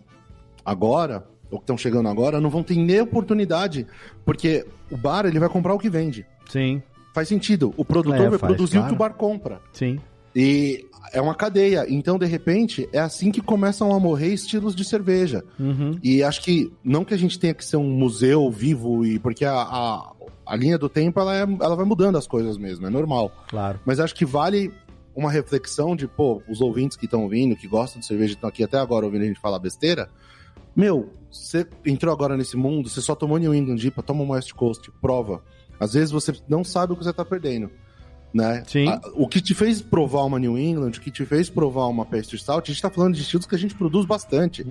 agora, ou que estão chegando agora, não vão ter nem oportunidade, porque o bar ele vai comprar o que vende. Sim, Faz sentido. O produtor É, vai faz, produzir o claro. que o bar compra. sim. E é uma cadeia. Então, de repente, é assim que começam a morrer estilos de cerveja. Uhum. E acho que não que a gente tenha que ser um museu vivo, e porque a, a, a linha do tempo ela, é- ela vai mudando as coisas mesmo, é normal. Claro. Mas acho que vale uma reflexão de, pô, os ouvintes que estão ouvindo, que gostam de cerveja, estão aqui até agora ouvindo a gente falar besteira. Meu, você entrou agora nesse mundo, você só tomou New England IPA, toma uma West Coast, prova. Às vezes você não sabe o que você tá perdendo. Né? Sim. A- o que te fez provar uma New England, o que te fez provar uma Pastry Stout, a gente tá falando de estilos que a gente produz bastante.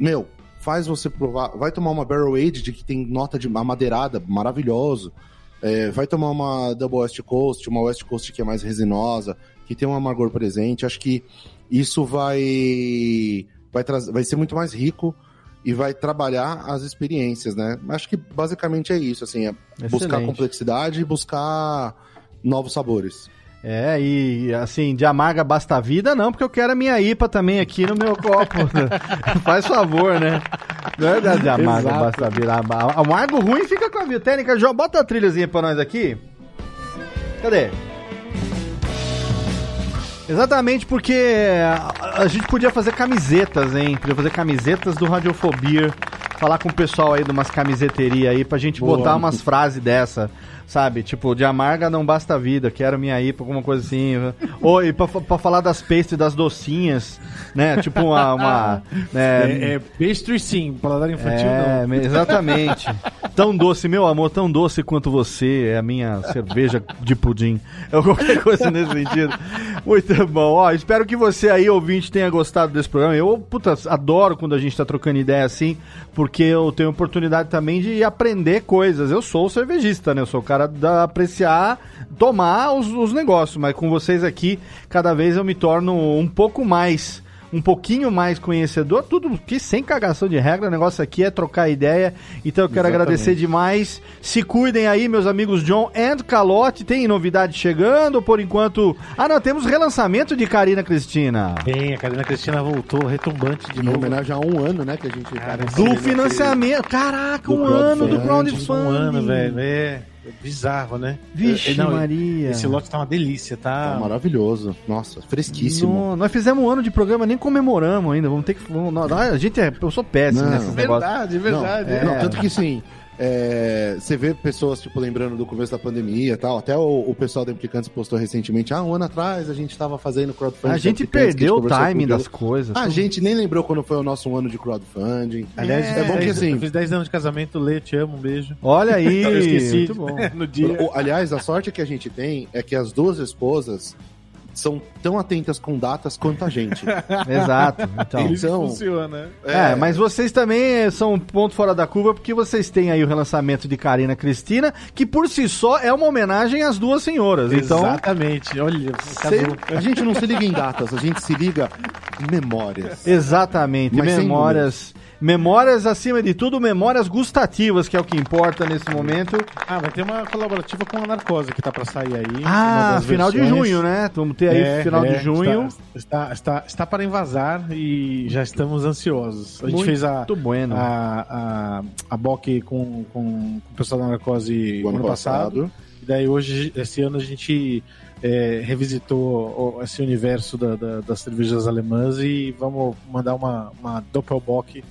Meu, faz você provar. Vai tomar uma Barrel Aged que tem nota de amadeirada, maravilhoso. É, vai tomar uma Double West Coast, uma West Coast que é mais resinosa, que tem um amargor presente. Acho que isso vai vai, vai ser muito mais rico e vai trabalhar as experiências, né? Acho que basicamente é isso, assim, é buscar complexidade e buscar novos sabores. É, e assim, de amarga basta a vida, não, porque eu quero a minha IPA também aqui no meu copo. Faz favor, né? Não é de amarga Exato. basta a vida. Amargo ruim fica com a vida. Técnica, João, bota a trilhazinha pra nós aqui. Cadê? Exatamente porque a, a gente podia fazer camisetas, hein? Podia fazer camisetas do Radiofobia. Falar com o pessoal aí de umas camiseterias aí pra gente Boa. botar umas frases dessa, sabe? Tipo, de amarga não basta a vida, quero minha IPA, alguma coisa assim. Ou e pra, pra falar das pastes, das docinhas, né? Tipo uma. uma né? É, é pastry sim, paladar infantil É, não. me- exatamente. tão doce, meu amor, tão doce quanto você é a minha cerveja de pudim. Ou qualquer coisa nesse sentido. Muito bom. Ó, espero que você aí, ouvinte, tenha gostado desse programa. Eu, puta, adoro quando a gente tá trocando ideia assim, porque eu tenho oportunidade também de aprender coisas. Eu sou cervejista, né? Eu sou o cara da apreciar, tomar os, os negócios, mas com vocês aqui, cada vez eu me torno um pouco mais um pouquinho mais conhecedor, tudo que sem cagação de regra, o negócio aqui é trocar ideia. Então eu quero Exatamente. agradecer demais. Se cuidem aí, meus amigos John and Calote. Tem novidade chegando, por enquanto. Ah, não, temos relançamento de Karina Cristina. Bem, a Karina Cristina voltou retumbante de Em novo. homenagem a um ano, né, que a gente tá Cara, Do financiamento. Caraca, Do um ano do crowdfunding. Um ano, velho. É bizarro, né? Vixe, É, não, Maria. Esse lote tá uma delícia, tá? Tá maravilhoso. Nossa, fresquíssimo. No- nós fizemos um ano de programa, nem comemoramos ainda. Vamos ter que. Vamos, a gente é. Eu sou péssimo Não. nesses negócios. Verdade, Não, verdade. É. não, tanto que sim. É, você vê pessoas, tipo, lembrando do começo da pandemia e tal. Até o, o pessoal da Implicantes postou recentemente. Ah, um ano atrás a gente tava fazendo crowdfunding. A gente perdeu o timing das coisas. A gente nem lembrou quando foi o nosso ano de crowdfunding. Aliás, é, bom que dez- assim. Eu fiz 10 anos de casamento, Lê, te amo, um beijo. Olha aí. Eu esqueci Muito bom. no dia. aliás, a sorte que a gente tem é que as duas esposas são tão atentas com datas quanto a gente. Exato. Então. Então, funciona. É, mas vocês também são um ponto fora da curva porque vocês têm aí o relançamento de Karina Cristina, que por si só é uma homenagem às duas senhoras. Então, Exatamente, olha, cê- casou. a gente não se liga em datas, a gente se liga em memórias. exatamente, Mas sem memórias, memórias acima de tudo, memórias gustativas, que é o que importa nesse momento. Ah, vai ter uma colaborativa com a Narcose que tá pra sair aí. Ah, final de versões. junho, né? Vamos ter aí É, final é, de junho. Está, está, está, está para invasar e já estamos ansiosos. A gente Muito fez a, bueno. a, a, a BOC com, com, com o pessoal da Narcose O ano passado. E daí hoje, esse ano, a gente é, revisitou esse universo da- da- das cervejas alemãs e vamos mandar uma, uma Doppelbock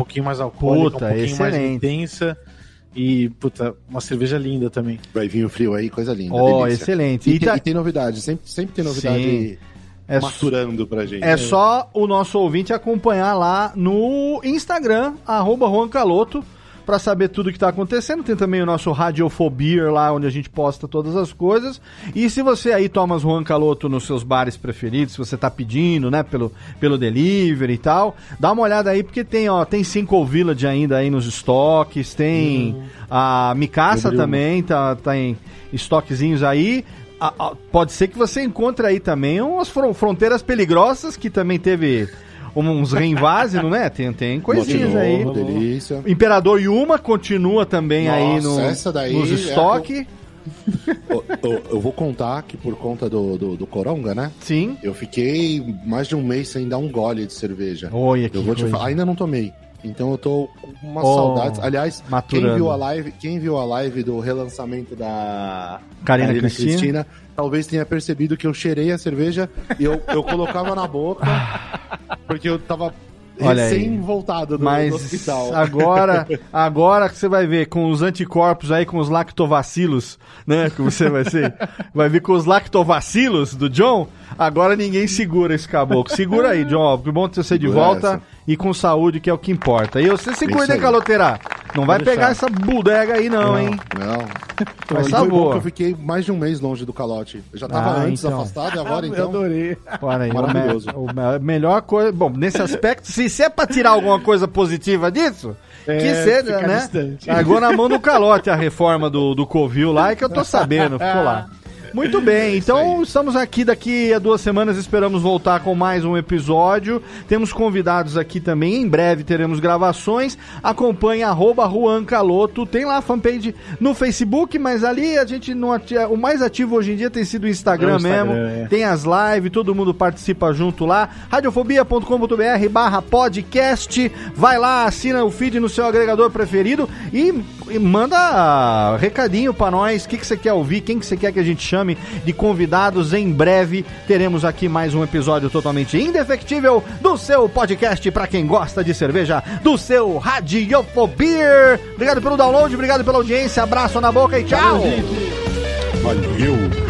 pouquinho mais alcoólica, Puta, um pouquinho mais excelente. intensa. E, puta, uma cerveja linda também. Vai vir o frio aí, coisa linda. Ó, delícia. excelente. E, E tem, tá- e tem novidade, sempre, sempre tem novidade Sim. É maturando pra gente. É só o nosso ouvinte acompanhar lá no Instagram, arroba Juan Caloto, pra saber tudo que tá acontecendo. Tem também o nosso Radiofobia lá, onde a gente posta todas as coisas. E se você aí toma Juan Caloto nos seus bares preferidos, se você tá pedindo, né, pelo, pelo delivery e tal, dá uma olhada aí, porque tem, ó, tem Cinco Village ainda aí nos estoques, tem a Micaça também, tá, tá em estoquezinhos aí. a- a- pode ser que você encontre aí também umas fron- fronteiras peligrosas que também teve uns reinvases, não é? Tem, tem coisinhas aí. Delícia. Imperador Yuma continua também aí Nossa, no, essa daí nos é estoque. eu, eu- eu vou contar que por conta do, do, do Coronga, né? Sim. Eu fiquei mais de um mês sem dar um gole de cerveja. Olha que Eu vou te coisa. falar, ainda não tomei. Então eu tô com umas Oh, saudades. Aliás, maturando. quem viu a live, quem viu a live do relançamento da Karina Cristina. talvez tenha percebido que eu cheirei a cerveja e eu, eu colocava na boca porque eu tava Olha aí. recém voltado do, hospital. agora, agora que você vai ver com os anticorpos aí, com os lactovacilos, né? Que você vai ser. Vai vir com os lactovacilos do John. Agora ninguém segura esse caboclo. Segura aí, John. Que bom ter você de Segura volta essa. E com saúde, que é o que importa. E você se cuida, hein. Caloteira? Não vai pegar essa bodega aí, não, hein? Não. Mas tá foi bom boa. que eu fiquei mais de um mês longe do calote. Eu já tava Ah, antes então. afastado e agora Eu então. adorei. Olha aí, Maravilhoso. me- o me- melhor coisa. Bom, nesse aspecto, se, se é pra tirar alguma coisa positiva disso, É, que seja, né? distante. Agora na mão do calote a reforma do, do Covil lá, é que eu tô sabendo, ficou lá. Muito bem, então estamos aqui daqui a duas semanas, esperamos voltar com mais um episódio. Temos convidados aqui também, em breve teremos gravações. Acompanhe arroba Juan Caloto, tem lá a fanpage no Facebook, mas ali a gente não ati- o mais ativo hoje em dia tem sido o Instagram, É o Instagram, mesmo. é. Tem as lives, todo mundo participa junto lá. Radiofobia.com.br barra podcast. Vai lá, assina o feed no seu agregador preferido e manda recadinho pra nós. O que, que você quer ouvir? Quem que você quer que a gente chame de convidados? Em breve teremos aqui mais um episódio totalmente indefectível do seu podcast pra quem gosta de cerveja, do seu Radiofobia. Obrigado pelo download, obrigado pela audiência. Abraço na boca e tchau. Valeu!